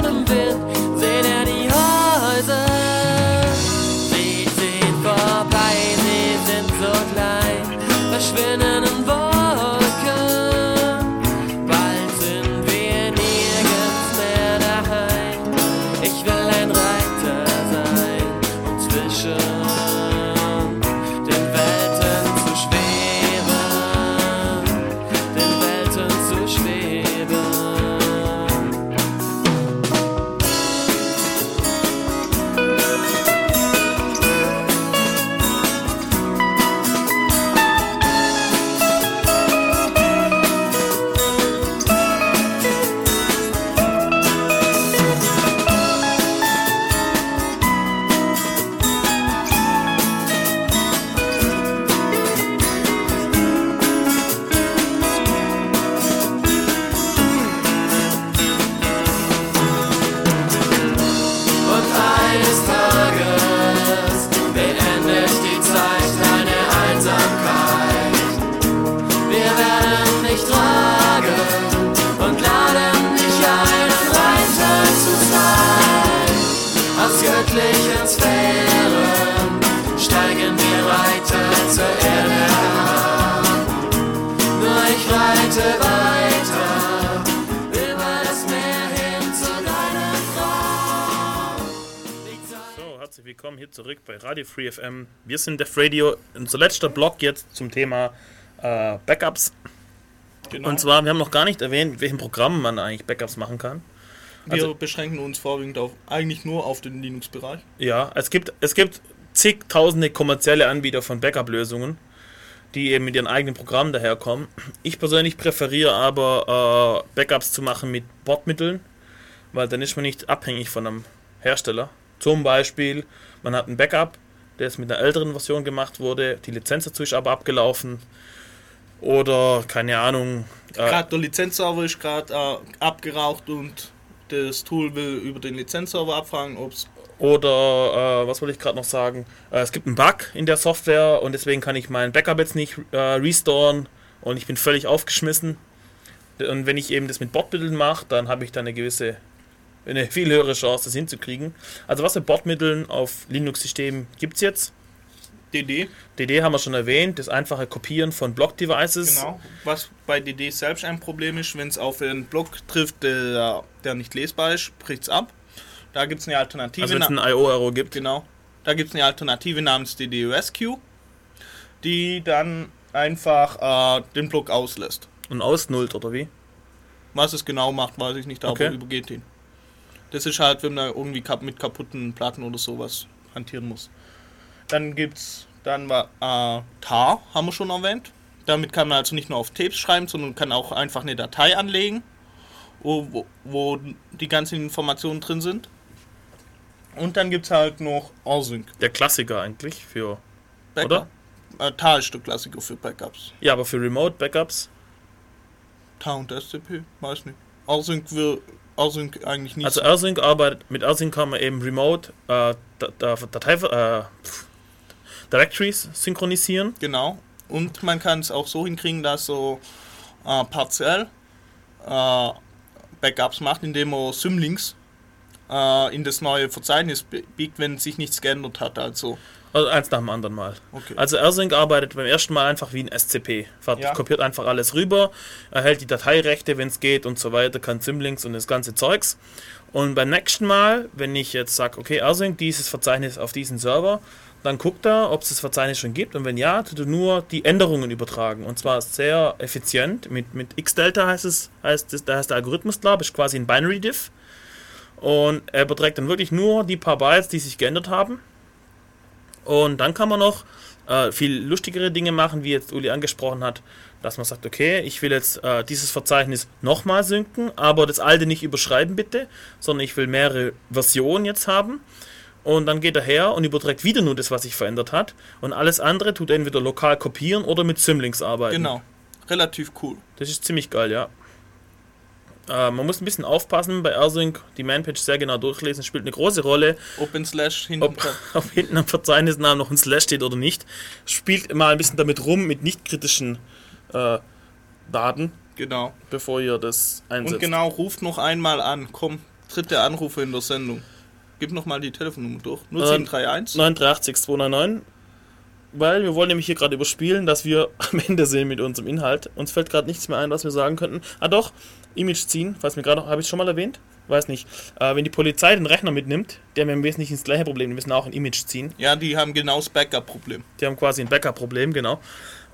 FM. Wir sind Def Radio, unser letzter Blog jetzt zum Thema äh, Backups. Genau. Und zwar, wir haben noch gar nicht erwähnt, mit welchen Programmen man eigentlich Backups machen kann. wir also- beschränken uns vorwiegend auf, eigentlich nur auf den Linux-Bereich. Ja, es gibt, es gibt zigtausende kommerzielle Anbieter von Backup-Lösungen, die eben mit ihren eigenen Programmen daherkommen. Ich persönlich präferiere aber äh, Backups zu machen mit Bordmitteln, weil dann ist man nicht abhängig von einem Hersteller. Zum Beispiel, man hat ein Backup, der ist mit einer älteren Version gemacht wurde, die Lizenz dazu ist aber abgelaufen. Oder, keine Ahnung, äh, Gerade der Lizenzserver ist gerade äh, abgeraucht und das Tool will über den Lizenzserver abfragen, ob es Oder, äh, was wollte ich gerade noch sagen? Äh, es gibt einen Bug in der Software und deswegen kann ich mein Backup jetzt nicht äh, restoren und ich bin völlig aufgeschmissen. Und wenn ich eben das mit Bordmitteln mache, dann habe ich da eine gewisse, eine viel höhere Chance, das hinzukriegen. Also was für Bordmitteln auf Linux-Systemen gibt es jetzt? DD. DD haben wir schon erwähnt, das einfache Kopieren von Block-Devices. Genau. Was bei DD selbst ein Problem ist, wenn es auf einen Block trifft, der, der nicht lesbar ist, bricht es ab. Da gibt es eine Alternative. Also wenn es einen IO-Error gibt. Genau. Da gibt es eine Alternative namens DD Rescue, die dann einfach äh, den Block auslässt. Und ausnullt, oder wie? Was es genau macht, weiß ich nicht, aber Okay. übergeht ihn. Das ist halt, wenn man irgendwie mit kaputten Platten oder sowas hantieren muss. Dann gibt's, dann war äh, TAR, haben wir schon erwähnt. Damit kann man also nicht nur auf Tapes schreiben, sondern kann auch einfach eine Datei anlegen, wo, wo, die ganzen Informationen drin sind. Und dann gibt's halt noch Async. Der Klassiker eigentlich für. Backup. Äh, TAR ist der Klassiker für Backups. Ja, aber für Remote-Backups. TAR und SCP, weiß nicht. Will Async eigentlich nicht Also so. AirSync arbeitet, mit AirSync kann man eben remote äh, Da- Da- Datei, äh, Directories synchronisieren. Genau. Und man kann es auch so hinkriegen, dass so äh, partiell äh, Backups macht, indem man Symlinks äh, in das neue Verzeichnis bi- biegt, wenn sich nichts geändert hat. Also, Also eins nach dem anderen Mal. okay. Also AirSync arbeitet beim ersten Mal einfach wie ein SCP. Fertig, Ja. kopiert einfach alles rüber, erhält die Dateirechte, wenn es geht und so weiter, kann Symlinks und das ganze Zeugs. Und beim nächsten Mal, wenn ich jetzt sage, okay, AirSync, dieses Verzeichnis auf diesen Server, dann guckt er, ob es das Verzeichnis schon gibt und wenn ja, tut er nur die Änderungen übertragen. Und zwar sehr effizient. Mit, mit Xdelta heißt es, heißt es, da heißt der Algorithmus klar, ist quasi ein Binary Diff. Und er überträgt dann wirklich nur die paar Bytes, die sich geändert haben. Und dann kann man noch äh, viel lustigere Dinge machen, wie jetzt Uli angesprochen hat, dass man sagt, okay, ich will jetzt äh, dieses Verzeichnis nochmal synken, aber das alte nicht überschreiben bitte, sondern ich will mehrere Versionen jetzt haben. Und dann geht er her und überträgt wieder nur das, was sich verändert hat. Und alles andere tut er entweder lokal kopieren oder mit Symlinks arbeiten. genau. Relativ cool. Das ist ziemlich geil, ja. Äh, man muss ein bisschen aufpassen bei AirSync, die Manpage sehr genau durchlesen, spielt eine große Rolle, Open Slash hinten ob auf hinten am Verzeichnisnamen noch ein Slash steht oder nicht. Spielt mal ein bisschen damit rum, mit nicht kritischen äh, Daten, Genau. bevor ihr das einsetzt. Und genau, ruft noch einmal an. Komm, dritte Anrufe in der Sendung. Gib noch mal die Telefonnummer durch. 0731. 983 299. Weil wir wollen nämlich hier gerade überspielen, dass wir am Ende sind mit unserem Inhalt. Uns fällt gerade nichts mehr ein, was wir sagen könnten. Ah doch, Image ziehen, was mir gerade, habe ich schon mal erwähnt? Weiß nicht. Äh, wenn die Polizei den Rechner mitnimmt, die haben ja im Wesentlichen das gleiche Problem, die müssen auch ein Image ziehen. Ja, die haben genau das Backup-Problem. Die haben quasi ein Backup-Problem, genau.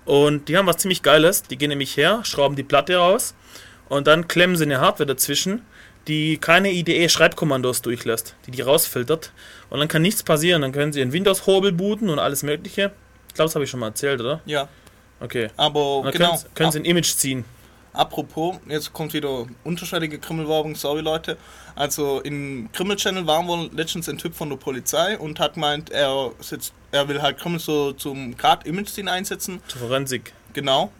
Und die haben was ziemlich Geiles. Die gehen nämlich her, schrauben die Platte raus und dann klemmen sie eine Hardware dazwischen, die keine IDE-Schreibkommandos durchlässt, die die rausfiltert. Und dann kann nichts passieren. Dann können sie in Windows-Hobel booten und alles Mögliche. Ich glaube, das habe ich schon mal erzählt, oder? Ja, Okay. aber dann genau. können, können sie ein Image ziehen. Apropos, jetzt kommt wieder unterschwellige Krimmelwerbung, sorry Leute. Also im Krimmel-Channel war wohl letztens ein Typ von der Polizei und hat meint, er sitzt, er will halt Krimmel so zum grad Image-Scene einsetzen. Zur Forensik. Genau,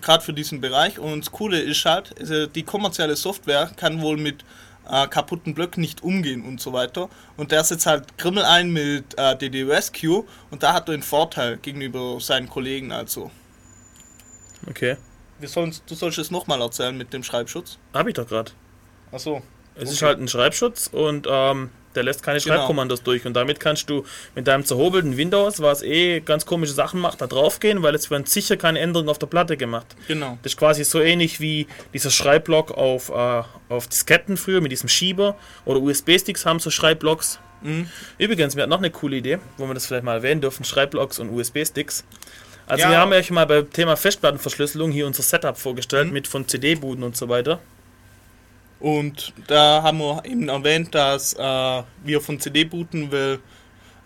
gerade für diesen Bereich. Und das Coole ist halt, also die kommerzielle Software kann wohl mit äh, kaputten Blöcken nicht umgehen und so weiter. Und der setzt halt Krimmel ein mit äh, DD Rescue und da hat er einen Vorteil gegenüber seinen Kollegen. Also, Okay. Sollen, du sollst es nochmal erzählen mit dem Schreibschutz. Habe ich doch gerade. Achso. Es ist halt ein Schreibschutz und ähm, Der lässt keine Genau. Schreibkommandos durch. Und damit kannst du mit deinem zerhobelten Windows, was eh ganz komische Sachen macht, da drauf gehen, weil es werden sicher keine Änderungen auf der Platte gemacht. Genau. Das ist quasi so ähnlich wie dieser Schreibblock auf, äh, auf Disketten früher mit diesem Schieber oder USB-Sticks haben so Schreibblocks. Übrigens, wir hatten noch eine coole Idee, wo wir das vielleicht mal erwähnen dürfen: Schreibblocks und USB-Sticks. Also, Ja. wir haben euch mal beim Thema Festplattenverschlüsselung hier unser Setup vorgestellt mit von CD-Buden und so weiter. Und da haben wir eben erwähnt, dass äh, wir von CD booten, weil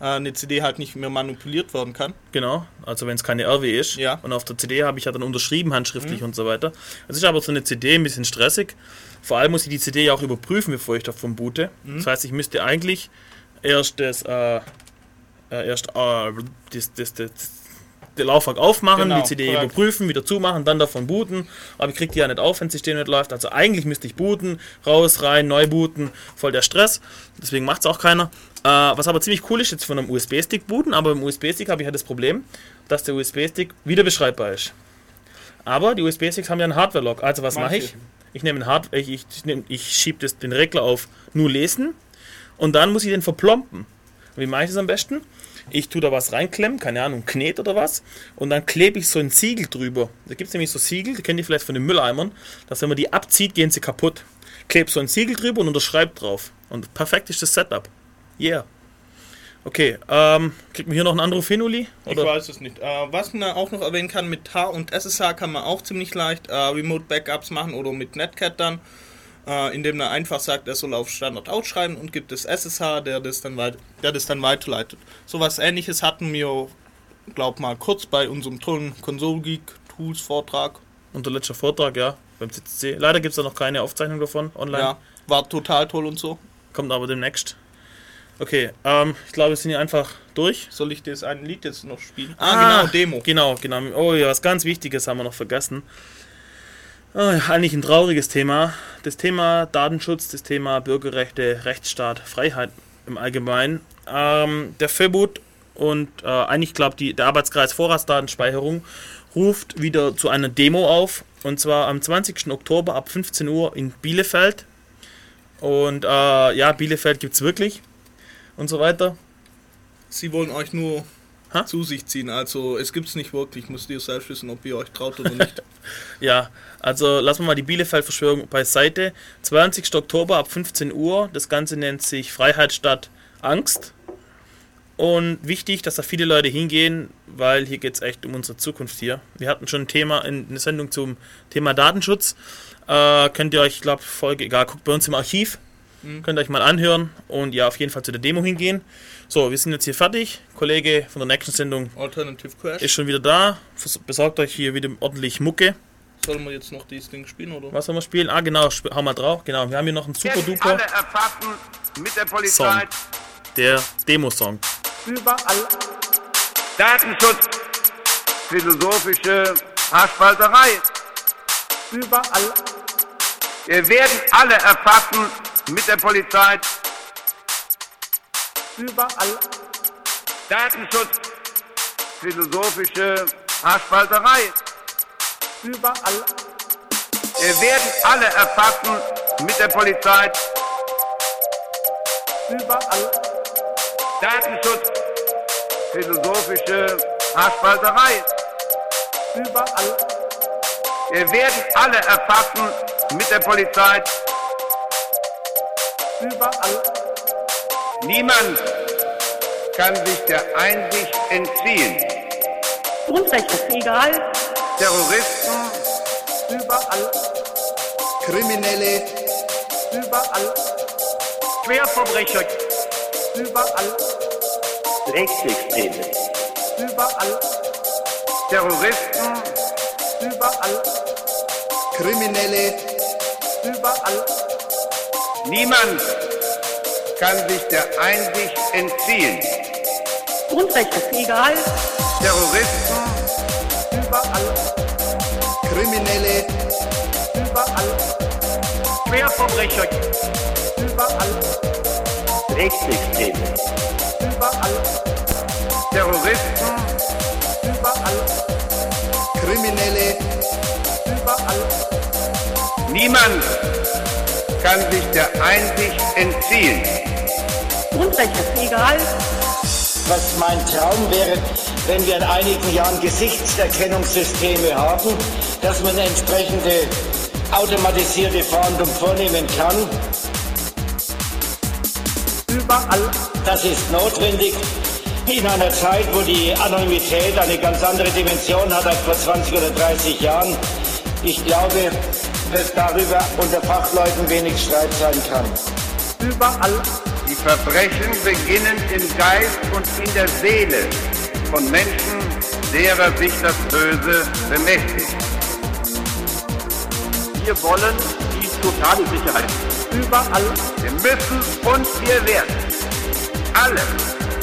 äh, eine CD halt nicht mehr manipuliert werden kann. Genau, also wenn es keine RW ist. Ja. Mhm. Und auf der CD habe ich ja dann unterschrieben, handschriftlich und so weiter. Es ist aber so eine CD ein bisschen stressig. Vor allem muss ich die CD ja auch überprüfen, bevor ich davon boote. Mhm. Das heißt, ich müsste eigentlich erst das, äh, äh, erst äh, das, das, das, den Laufwerk aufmachen, Genau, die CD korrekt. überprüfen, wieder zumachen, dann davon booten. Aber ich kriege die ja nicht auf, wenn das System nicht läuft. Also eigentlich müsste ich booten, raus, rein, neu booten, voll der Stress. Deswegen macht es auch keiner. Äh, was aber ziemlich cool ist, jetzt von einem USB-Stick booten, aber beim USB-Stick habe ich ja das Problem, dass der USB-Stick wieder beschreibbar ist. Aber die USB-Sticks haben ja einen Hardware-Lock. Also was mache ich? Ich nehme Hard ich, ich, ich, ich schiebe das- den Regler auf nur lesen und dann muss ich den verplompen. Wie mache ich das am besten? Ich tue da was reinklemmen, keine Ahnung, Knet oder was, und dann klebe ich so ein Siegel drüber. Da gibt es nämlich so Siegel, die kennt ihr vielleicht von den Mülleimern, dass wenn man die abzieht, gehen sie kaputt. Kleb so ein Siegel drüber und unterschreibt drauf. Und perfekt ist das Setup. Yeah. Okay, ähm, kriegt man hier noch einen Anruf hin, Uli? Ich Oder? weiß es nicht. Äh, was man auch noch erwähnen kann, mit H und SSH kann man auch ziemlich leicht äh, Remote Backups machen oder mit Netcat dann, äh, indem man einfach sagt, er soll auf Standard ausschreiben und gibt es SSH, der das dann, weit der das dann weiterleitet. Sowas ähnliches hatten wir, glaub mal, kurz bei unserem tollen Console Geek Tools Vortrag. Unser letzter Vortrag, ja, beim CCC. Leider gibt es da noch keine Aufzeichnung davon online. Ja, war total toll und so. Kommt aber demnächst. Okay, ähm, ich glaube, wir sind hier einfach durch. Soll ich das ein Lied jetzt noch spielen? Ah, genau, Demo. Genau, genau. Oh ja, was ganz Wichtiges haben wir noch vergessen. Ah, eigentlich ein trauriges Thema. Das Thema Datenschutz, das Thema Bürgerrechte, Rechtsstaat, Freiheit im Allgemeinen. Ähm, der FÖBUT und äh, eigentlich glaube ich der Arbeitskreis Vorratsdatenspeicherung ruft wieder zu einer Demo auf. Und zwar am 20. Oktober ab 15 Uhr in Bielefeld. Und äh, ja, Bielefeld gibt es wirklich. Und so weiter. Sie wollen euch nur Ha? zu sich ziehen. Also es gibt's nicht wirklich. Müsst ihr selbst wissen, ob ihr euch traut oder nicht. Ja, also lassen wir mal die Bielefeld-Verschwörung beiseite. 20. Oktober ab 15 Uhr. Das Ganze nennt sich Freiheit statt Angst. Und wichtig, dass da viele Leute hingehen, weil hier geht es echt um unsere Zukunft hier. Wir hatten schon ein Thema, in- eine Sendung zum Thema Datenschutz. Äh, könnt ihr euch, ich glaube, Folge, egal, guckt bei uns im Archiv. Könnt ihr euch mal anhören und ja, auf jeden Fall zu der Demo hingehen. So, wir sind jetzt hier fertig. Kollege von der nächsten Sendung Alternative Crash. ist schon wieder da. Vers- Besorgt euch hier wieder ordentlich Mucke. Sollen wir jetzt noch dieses Ding spielen oder? Was sollen wir spielen? Ah, genau, sp hau mal drauf. Genau, wir haben hier noch einen super Werden duper alle erfassen mit der Song. Polizei. Der Demo-Song. Überall. Datenschutz. Philosophische Haarspalterei. Überall. Wir werden alle erfassen mit der Polizei. Überall. Datenschutz. Philosophische Haarspalterei. Überall. Wir werden alle erfassen mit der Polizei. Überall. Datenschutz. Philosophische Haarspalterei. Überall. Wir werden alle erfassen mit der Polizei. Überall. Niemand kann sich der Einsicht entziehen. Grundrechte ist egal. Terroristen. Überall. Kriminelle, Überall. Schwerverbrecher. Überall. Rechtsextreme, Überall. Terroristen. Überall. Kriminelle, Überall. Niemand kann sich der Einsicht entziehen. Grundrechte ist egal. Terroristen. Überall. Kriminelle, Überall. Schwerverbrecher. Überall. Rechtsextreme, Überall. Terroristen. Überall. Kriminelle, Überall. Niemand kann sich der Einsicht entziehen. Grundrechte? Egal. Was mein Traum wäre, wenn wir in einigen Jahren Gesichtserkennungssysteme haben, dass man entsprechende automatisierte Fahndung vornehmen kann. Überall. Das ist notwendig in einer Zeit, wo die Anonymität eine ganz andere Dimension hat als vor 20 oder 30 Jahren. Ich glaube, dass darüber unter Fachleuten wenig Streit sein kann. Überall. Die Verbrechen beginnen im Geist und in der Seele von Menschen, derer sich das Böse bemächtigt. Wir wollen die totale Sicherheit. Überall. Wir müssen und wir werden alle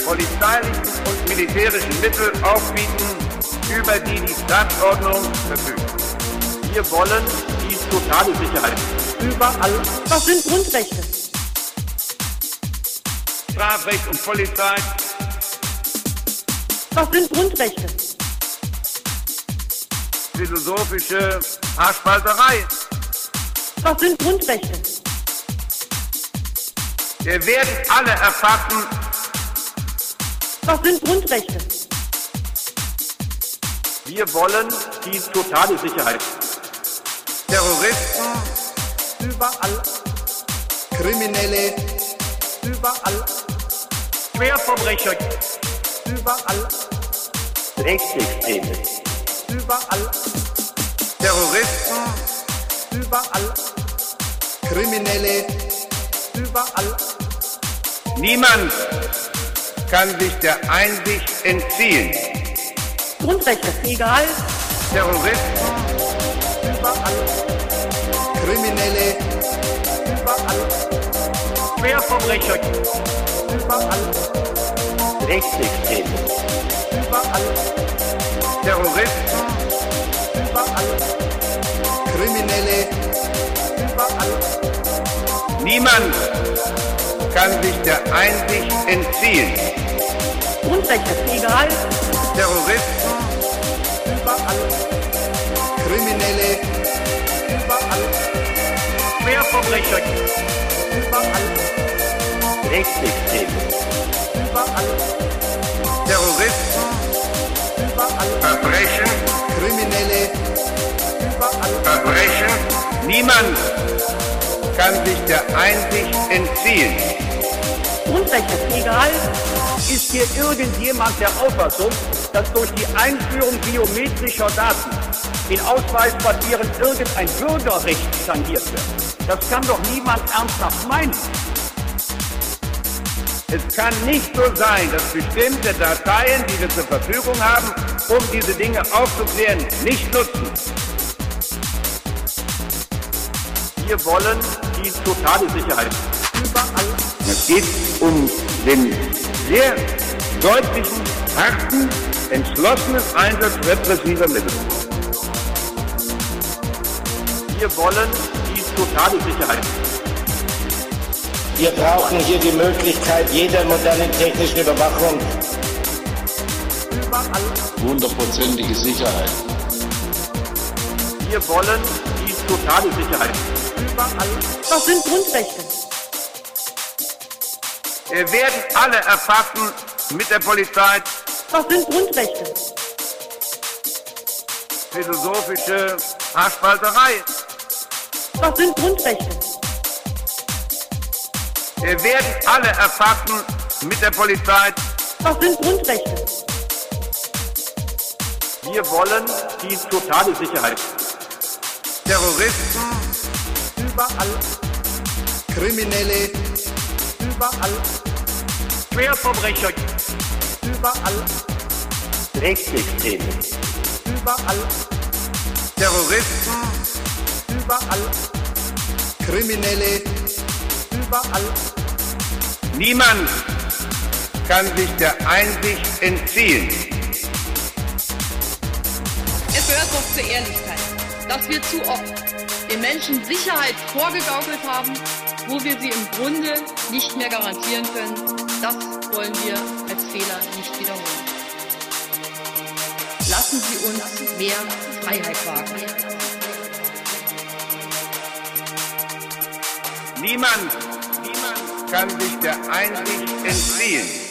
polizeilichen und militärischen Mittel aufbieten, über die die Staatsordnung verfügt. Wir wollen die totale Sicherheit. Überall. Was sind Grundrechte? Strafrecht und Polizei, Was sind Grundrechte? philosophische Haarspalterei. Was sind Grundrechte? Wir werden alle erfassen, Was sind Grundrechte? Wir wollen die totale Sicherheit. Terroristen, Überall. Kriminelle, Überall. Schwerverbrecher. Überall. Rechtsextreme, Überall. Terroristen, Überall. Kriminelle, Überall. niemand kann sich der Einsicht entziehen. Grundrechte? Egal. Terroristen, Überall. Kriminelle, Überall. Schwerverbrecher. Überall. Rechtsextreme, Überall. Terroristen, Überall. Kriminelle, Überall. niemand kann sich der Einsicht entziehen. Grundrechte? Egal. Terroristen, Überall. Kriminelle, Überall. Schwerverbrecher. Überall. Rechtsextreme, Überall. Terroristen, Überall. Verbrechen, Kriminelle, Überall. Verbrechen, niemand kann sich der Einsicht entziehen. Grundrechte? Egal. Ist hier irgendjemand der Auffassung, dass durch die Einführung biometrischer Daten in Ausweispapieren irgendein Bürgerrecht tangiert wird? Das kann doch niemand ernsthaft meinen. Es kann nicht so sein, dass bestimmte Dateien, die wir zur Verfügung haben, um diese Dinge aufzuklären, nicht nutzen. Wir wollen die totale Sicherheit. Überall. Es geht um den sehr deutlichen, harten, entschlossenen Einsatz repressiver Mittel. Wir wollen die totale Sicherheit. Wir brauchen hier die Möglichkeit jeder modernen technischen Überwachung. Überall. hundertprozentige Sicherheit. Wir wollen die totale Sicherheit. Überall. Was sind Grundrechte? Wir werden alle erfassen mit der Polizei, Was sind Grundrechte? Philosophische Haarspalterei. Was sind Grundrechte? Wir werden alle erfassen mit der Polizei, Was sind Grundrechte? Wir wollen die totale Sicherheit. Terroristen, Überall. Kriminelle, Überall. Schwerverbrecher. Überall. Rechtsextreme, Überall. Terroristen, Überall. Kriminelle, Überall. niemand kann sich der Einsicht entziehen. Es gehört doch zur Ehrlichkeit, dass wir zu oft den Menschen Sicherheit vorgegaukelt haben, wo wir sie im Grunde nicht mehr garantieren können. Das wollen wir als Fehler nicht wiederholen. Lassen Sie uns mehr Freiheit wagen. Niemand, niemand kann sich der Einsicht entziehen,